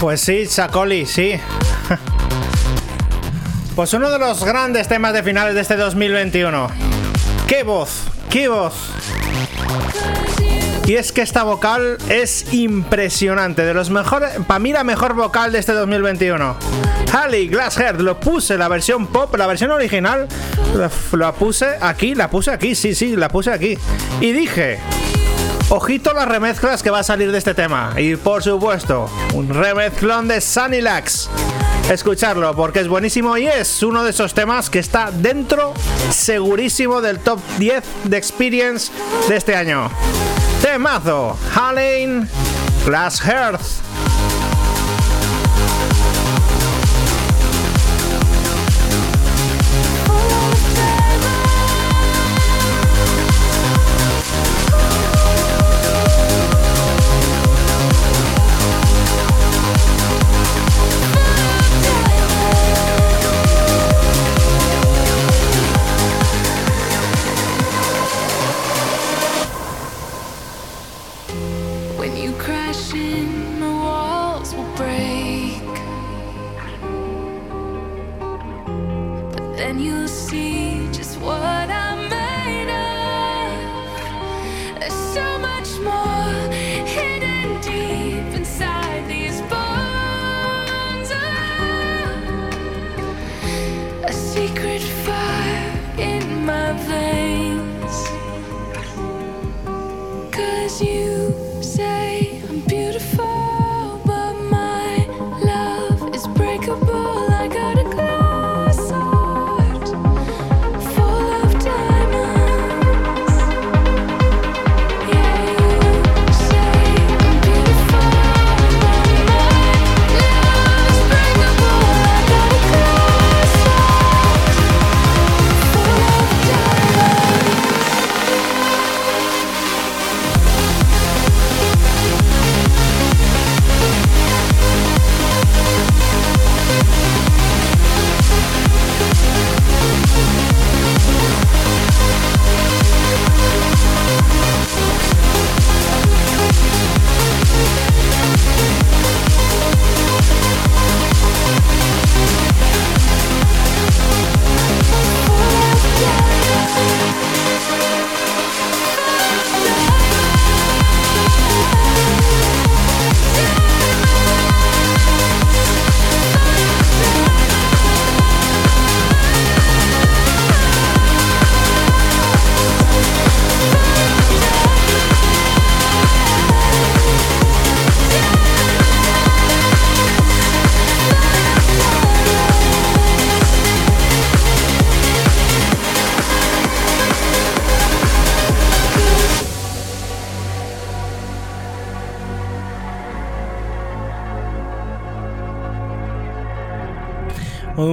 Speaker 1: Pues sí, Chacoli, sí. Pues uno de los grandes temas de finales de este 2021. ¡Qué voz! ¡Qué voz! Y es que esta vocal es impresionante, de los mejores, para mí la mejor vocal de este 2021. Halle Glasshead, lo puse la versión pop, la versión original, la, la puse aquí, la puse aquí, sí, sí, la puse aquí. Y dije, ojito las remezclas que va a salir de este tema. Y por supuesto, un remezclón de Sunny Lax. Escucharlo porque es buenísimo y es uno de esos temas que está dentro segurísimo del top 10 de experience de este año. Temazo, Halane Glass Hearth.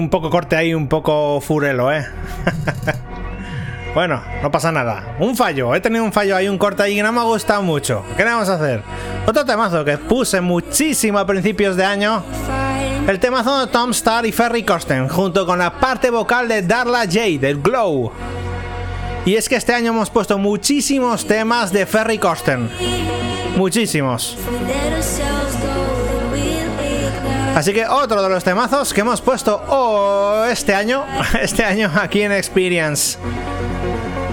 Speaker 1: Un poco corte ahí, un poco furelo, ¿eh? bueno, no pasa nada. Un fallo, he tenido un fallo ahí, un corte ahí que no me ha gustado mucho. ¿Qué le vamos a hacer? Otro temazo que puse muchísimo a principios de año. El temazo de Tom Starr y Ferry Corsten, junto con la parte vocal de Darla J, del Glow. Y es que este año hemos puesto muchísimos temas de Ferry Corsten. Muchísimos. Así que otro de los temazos que hemos puesto oh, este año, este año aquí en Experience.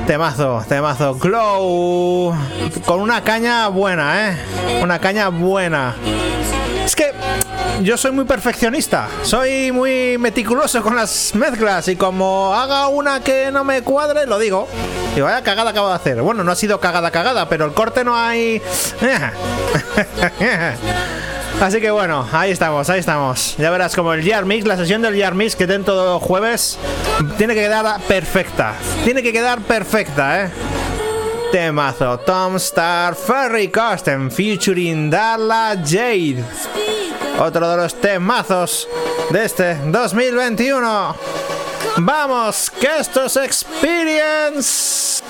Speaker 1: Temazo, temazo, Glow. Con una caña buena, ¿eh? Una caña buena. Es que yo soy muy perfeccionista, soy muy meticuloso con las mezclas y como haga una que no me cuadre, lo digo. Y vaya cagada acabo de hacer. Bueno, no ha sido cagada cagada, pero el corte no hay... Así que bueno, ahí estamos, ahí estamos. Ya verás como el Year Mix, la sesión del Year Mix que dentro de los jueves tiene que quedar perfecta. Tiene que quedar perfecta, ¿eh? Temazo, Tom Star Ferry Custom featuring Darla Jade. Otro de los temazos de este 2021. Vamos, que esto es Experience.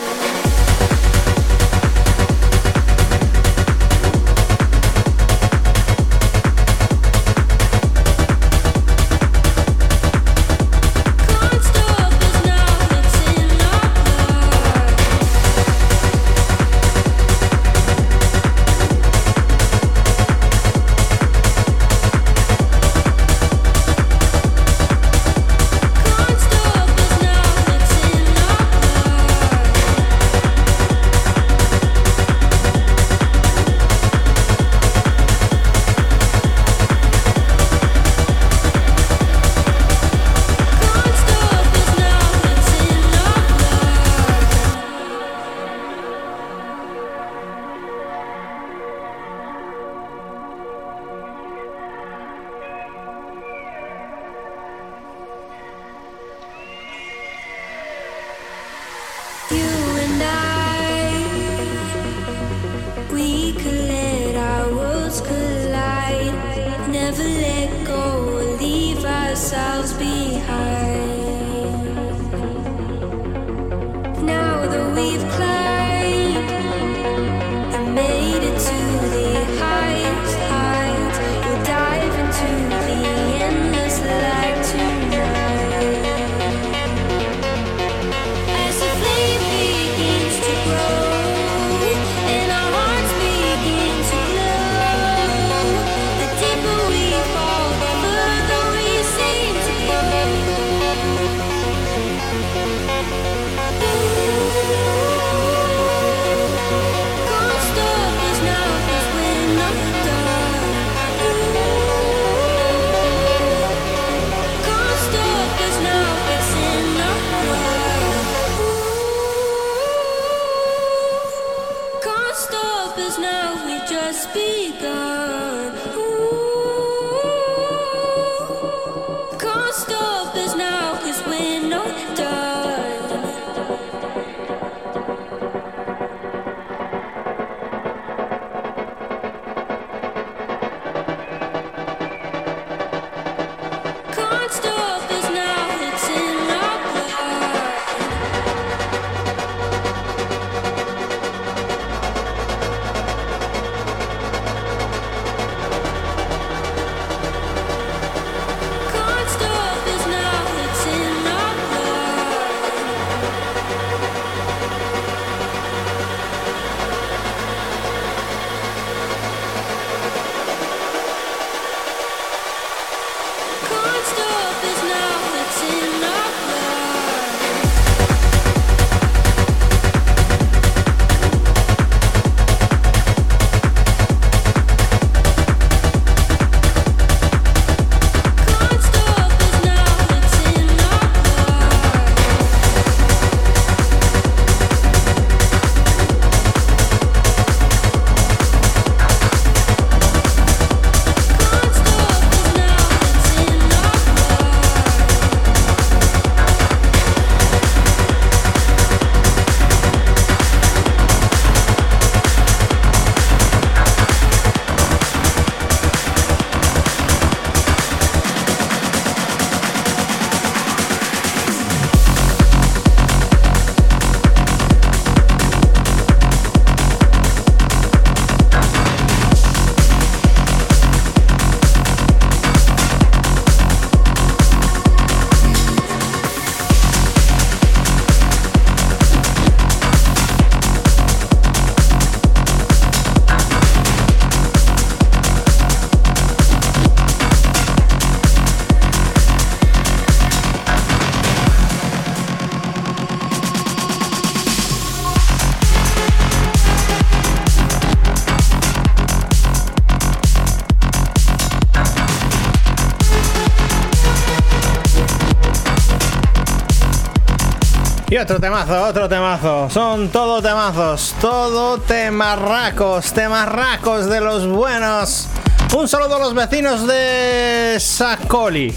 Speaker 1: Otro temazo, otro temazo. Son todo temazos, todo temarracos, temarracos de los buenos. Un saludo a los vecinos de Sacoli,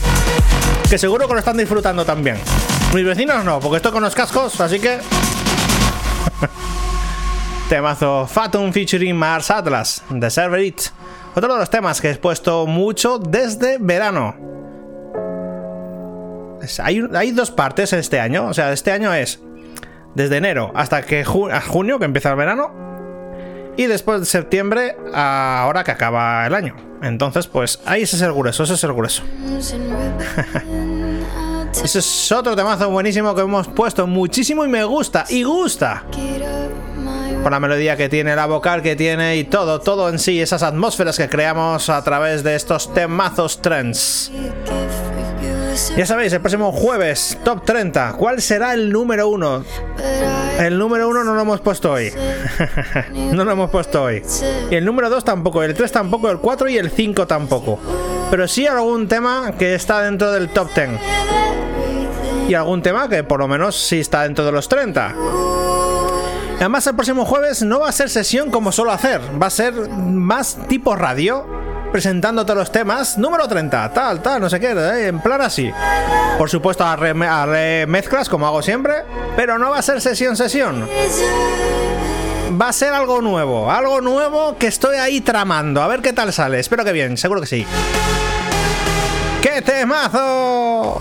Speaker 1: que seguro que lo están disfrutando también. Mis vecinos no, porque estoy con los cascos, así que. Temazo Fatum featuring Mars Atlas de Server It. Otro de los temas que he puesto mucho desde verano. Es- Hay, hay dos partes este año. O sea, este año es desde enero hasta que ju- a junio, que empieza el verano. Y después de septiembre, a ahora que acaba el año. Entonces, pues ahí ese es el grueso, ese es el grueso. Ese es otro temazo buenísimo que hemos puesto muchísimo y me gusta. Y gusta. Por la melodía que tiene, la vocal que tiene y todo, todo en sí, esas atmósferas que creamos a través de estos temazos trends. Ya sabéis, el próximo jueves, top 30. ¿Cuál será el número uno? El número uno no lo hemos puesto hoy. no lo hemos puesto hoy. Y el número 2 tampoco, el 3 tampoco, el 4 y el 5 tampoco. Pero sí algún tema que está dentro del top 10. Y algún tema que por lo menos sí está dentro de los 30. Además, el próximo jueves no va a ser sesión como suelo hacer, va a ser más tipo radio, presentándote los temas. Número 30, tal, tal, no sé qué, eh, en plan así. Por supuesto, a, reme- a remezclas, como hago siempre, pero no va a ser sesión, sesión. Va a ser algo nuevo, algo nuevo que estoy ahí tramando. A ver qué tal sale, espero que bien, seguro que sí. ¡Qué temazo!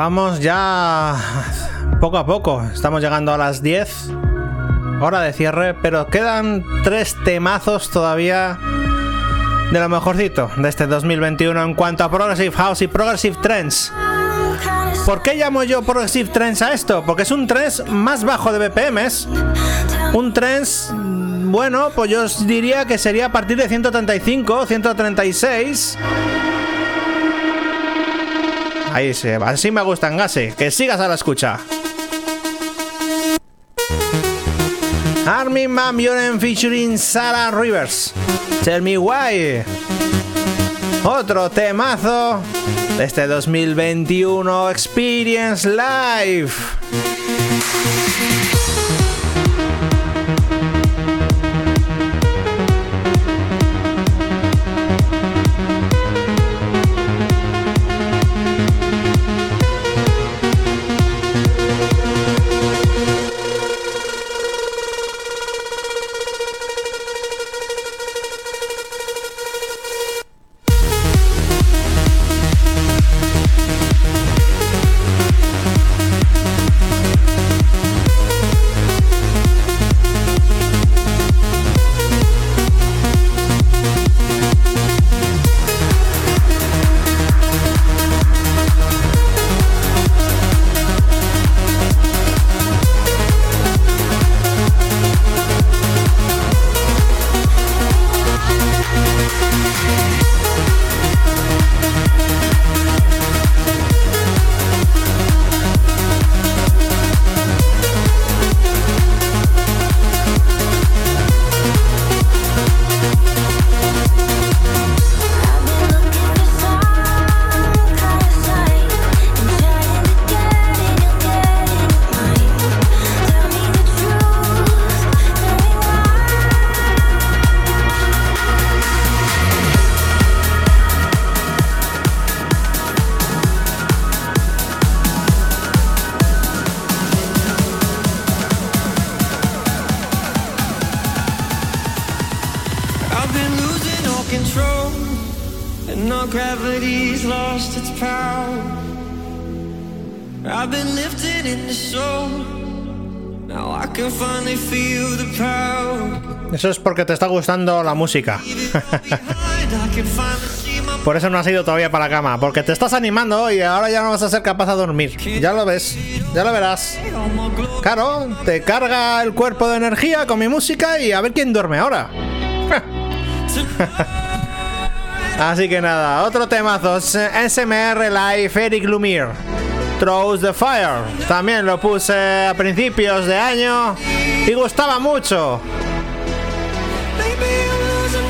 Speaker 1: Y llevamos ya poco a poco. Estamos llegando a las 10. Hora de cierre, pero quedan tres temazos todavía de lo mejorcito de este 2021 en cuanto a Progressive House y Progressive Trends. ¿Por qué llamo yo Progressive Trends a esto? Porque es un trends más bajo de BPMs. Un trends, bueno, pues yo diría que sería a partir de 135, 136. Ahí sí, así me gustan, Gase. Que sigas a la escucha. Armin Van Buren featuring Sarah Rivers. Tell me why. Otro temazo de este 2021 Experience Live. Porque te está gustando la música. Por eso no has ido todavía para la cama. Porque te estás animando y ahora ya no vas a ser capaz de dormir. Ya lo ves. Ya lo verás. Claro, te carga el cuerpo de energía con mi música y a ver quién duerme ahora. Así que nada, otro temazo. SMR Live Eric Lumiere. Throws the Fire. También lo puse a principios de año y gustaba mucho.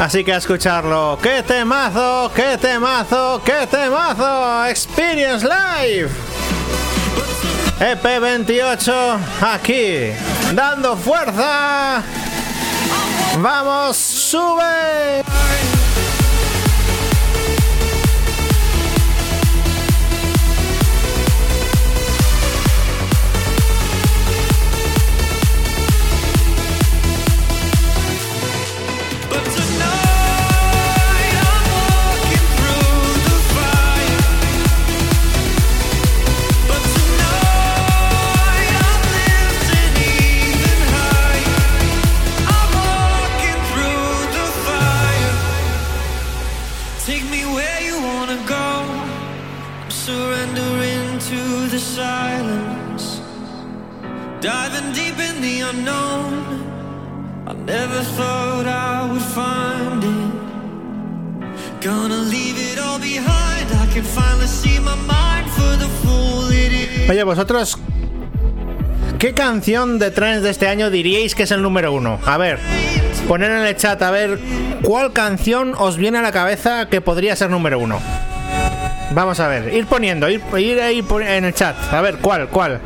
Speaker 1: Así que a escucharlo. ¡Qué temazo! ¡Qué temazo! ¡Qué temazo! Experience Live. EP28 aquí. Dando fuerza. Vamos, sube. Oye, vosotros. ¿Qué canción de trenes de este año diríais que es el número uno? A ver, poner en el chat a ver cuál canción os viene a la cabeza que podría ser número uno. Vamos a ver, ir poniendo, ir, ir ahí en el chat. A ver, ¿cuál? ¿Cuál?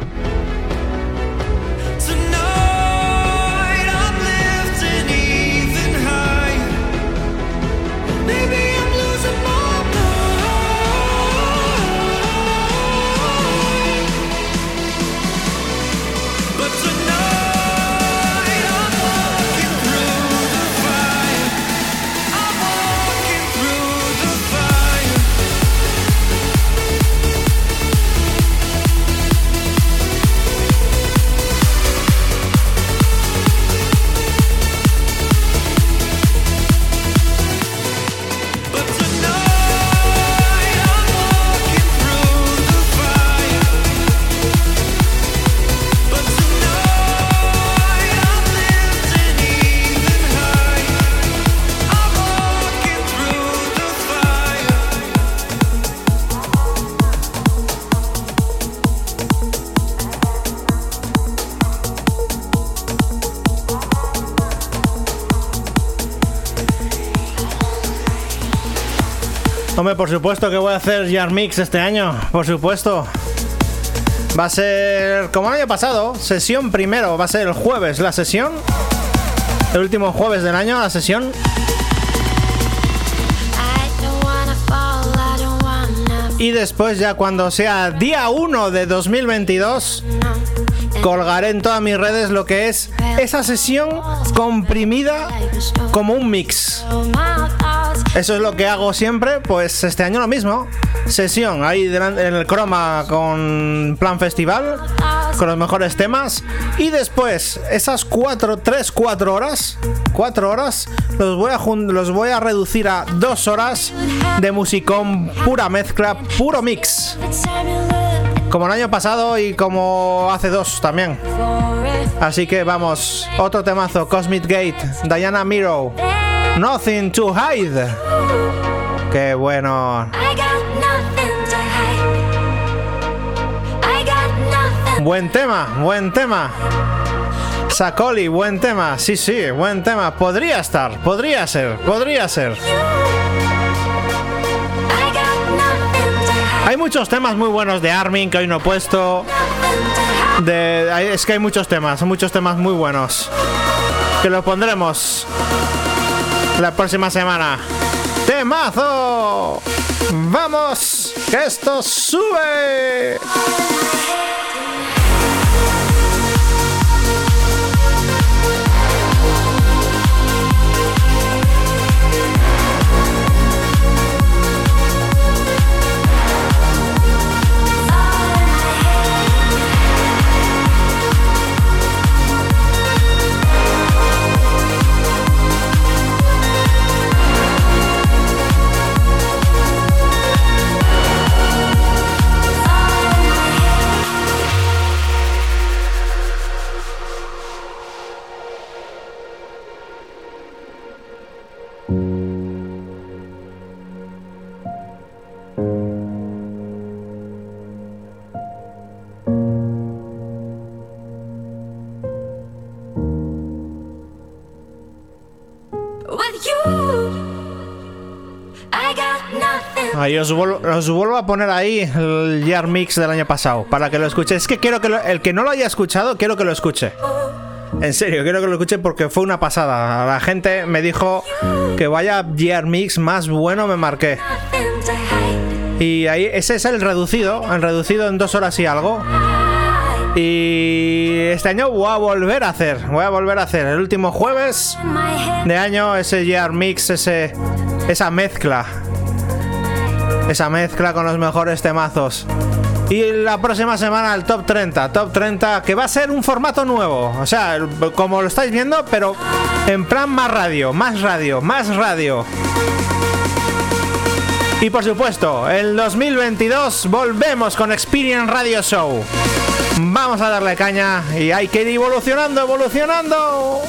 Speaker 1: Por supuesto que voy a hacer Jar Mix este año, por supuesto. Va a ser como el año pasado, sesión primero, va a ser el jueves la sesión. El último jueves del año, la sesión. Y después ya cuando sea día 1 de 2022, colgaré en todas mis redes lo que es esa sesión comprimida como un mix. Eso es lo que hago siempre, pues este año lo mismo. Sesión ahí en el croma con plan festival, con los mejores temas. Y después, esas 4, 3, 4 horas, 4 horas, los voy a, los voy a reducir a 2 horas de musicón, pura mezcla, puro mix. Como el año pasado y como hace dos también. Así que vamos, otro temazo, Cosmic Gate, Diana Miro, Nothing to Hide. Qué bueno. Buen tema, buen tema. Sakoli, buen tema. Sí, sí, buen tema. Podría estar, podría ser, podría ser. Hay muchos temas muy buenos de Armin que hoy no he puesto. De, es que hay muchos temas, muchos temas muy buenos. Que los pondremos la próxima semana. ¡Temazo! ¡Vamos! ¡Que esto sube! Ahí os, vuel- os vuelvo a poner ahí el Year Mix del año pasado para que lo escuche. Es que quiero que lo- el que no lo haya escuchado, quiero que lo escuche. En serio, quiero que lo escuche porque fue una pasada. La gente me dijo que vaya Year Mix más bueno me marqué. Y ahí ese es el reducido, el reducido en dos horas y algo. Y este año voy a volver a hacer, voy a volver a hacer el último jueves de año ese Year Mix, ese, esa mezcla. Esa mezcla con los mejores temazos. Y la próxima semana el top 30, top 30, que va a ser un formato nuevo. O sea, como lo estáis viendo, pero en plan más radio, más radio, más radio. Y por supuesto, el 2022 volvemos con Experience Radio Show. Vamos a darle caña y hay que ir evolucionando, evolucionando.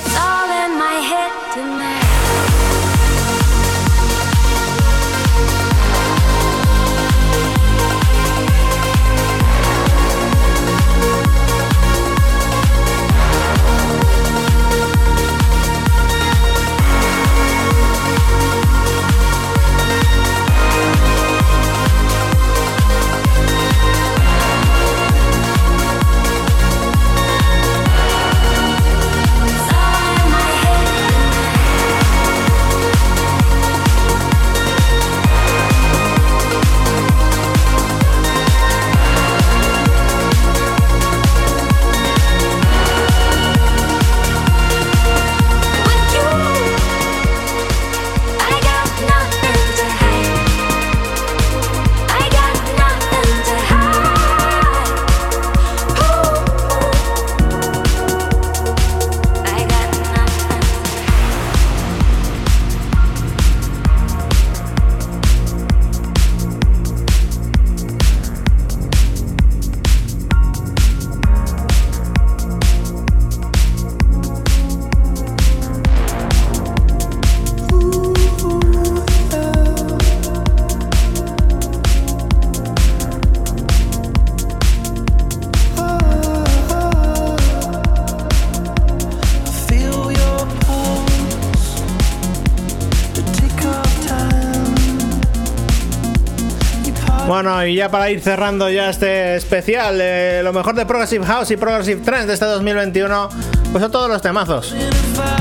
Speaker 1: Para ir cerrando ya este especial, eh, lo mejor de Progressive House y Progressive Trends de este 2021, pues son todos los temazos.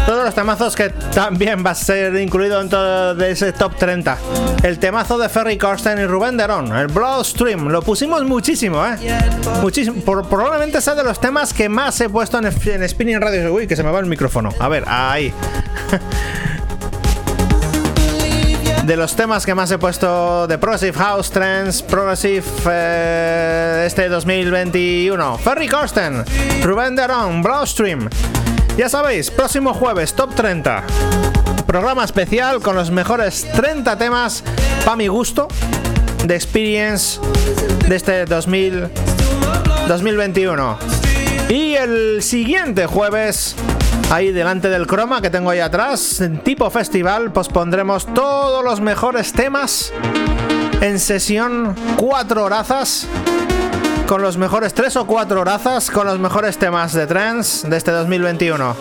Speaker 1: Todos los temazos que también va a ser incluido en todo de ese top 30. El temazo de Ferry Corsten y Rubén Derón, el Bloodstream, lo pusimos muchísimo, ¿eh? Muchísimo. Probablemente sea de los temas que más he puesto en, en Spinning Radio. Uy, que se me va el micrófono. A ver, ahí. de los temas que más he puesto de Progressive House Trends, Progressive eh, este 2021. Ferry Corsten, Rubén Derón, Bloodstream. Ya sabéis, próximo jueves, top 30. Programa especial con los mejores 30 temas, para mi gusto, de Experience de este 2000, 2021. Y el siguiente jueves, ahí delante del croma que tengo ahí atrás, en tipo festival, pues pondremos todos los mejores temas en sesión 4 horazas. Con los mejores 3 o 4 horazas, con los mejores temas de trance de este 2021.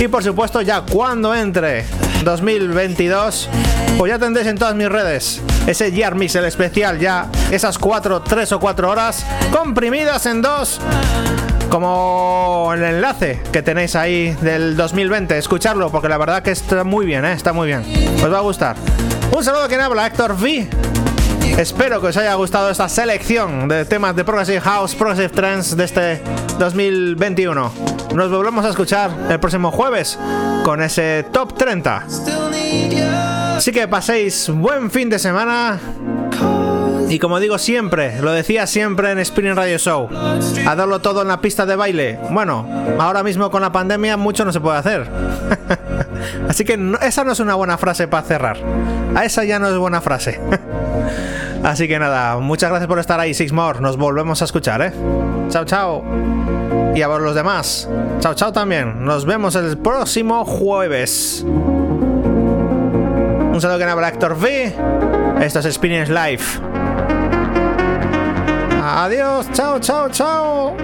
Speaker 1: Y por supuesto, ya cuando entre 2022, pues ya tendréis en todas mis redes ese Year Mix, el especial, ya esas 4, 3 o 4 horas comprimidas en dos como el enlace que tenéis ahí del 2020. Escucharlo porque la verdad que está muy bien, ¿eh? está muy bien. Os va a gustar. Un saludo a quien habla, Héctor V. Espero que os haya gustado esta selección de temas de Progressive House, Progressive Trends de este 2021. Nos volvemos a escuchar el próximo jueves con ese top 30. Así que paséis buen fin de semana. Y como digo siempre, lo decía siempre en Spinning Radio Show, a darlo todo en la pista de baile. Bueno, ahora mismo con la pandemia mucho no se puede hacer. Así que esa no es una buena frase para cerrar. A esa ya no es buena frase. Así que nada, muchas gracias por estar ahí, Sixmore. Nos volvemos a escuchar, ¿eh? Chao, chao. Y a vos los demás. Chao, chao también. Nos vemos el próximo jueves. Un saludo que Héctor V. Esto es Experience Live. Adiós, chao, chao, chao.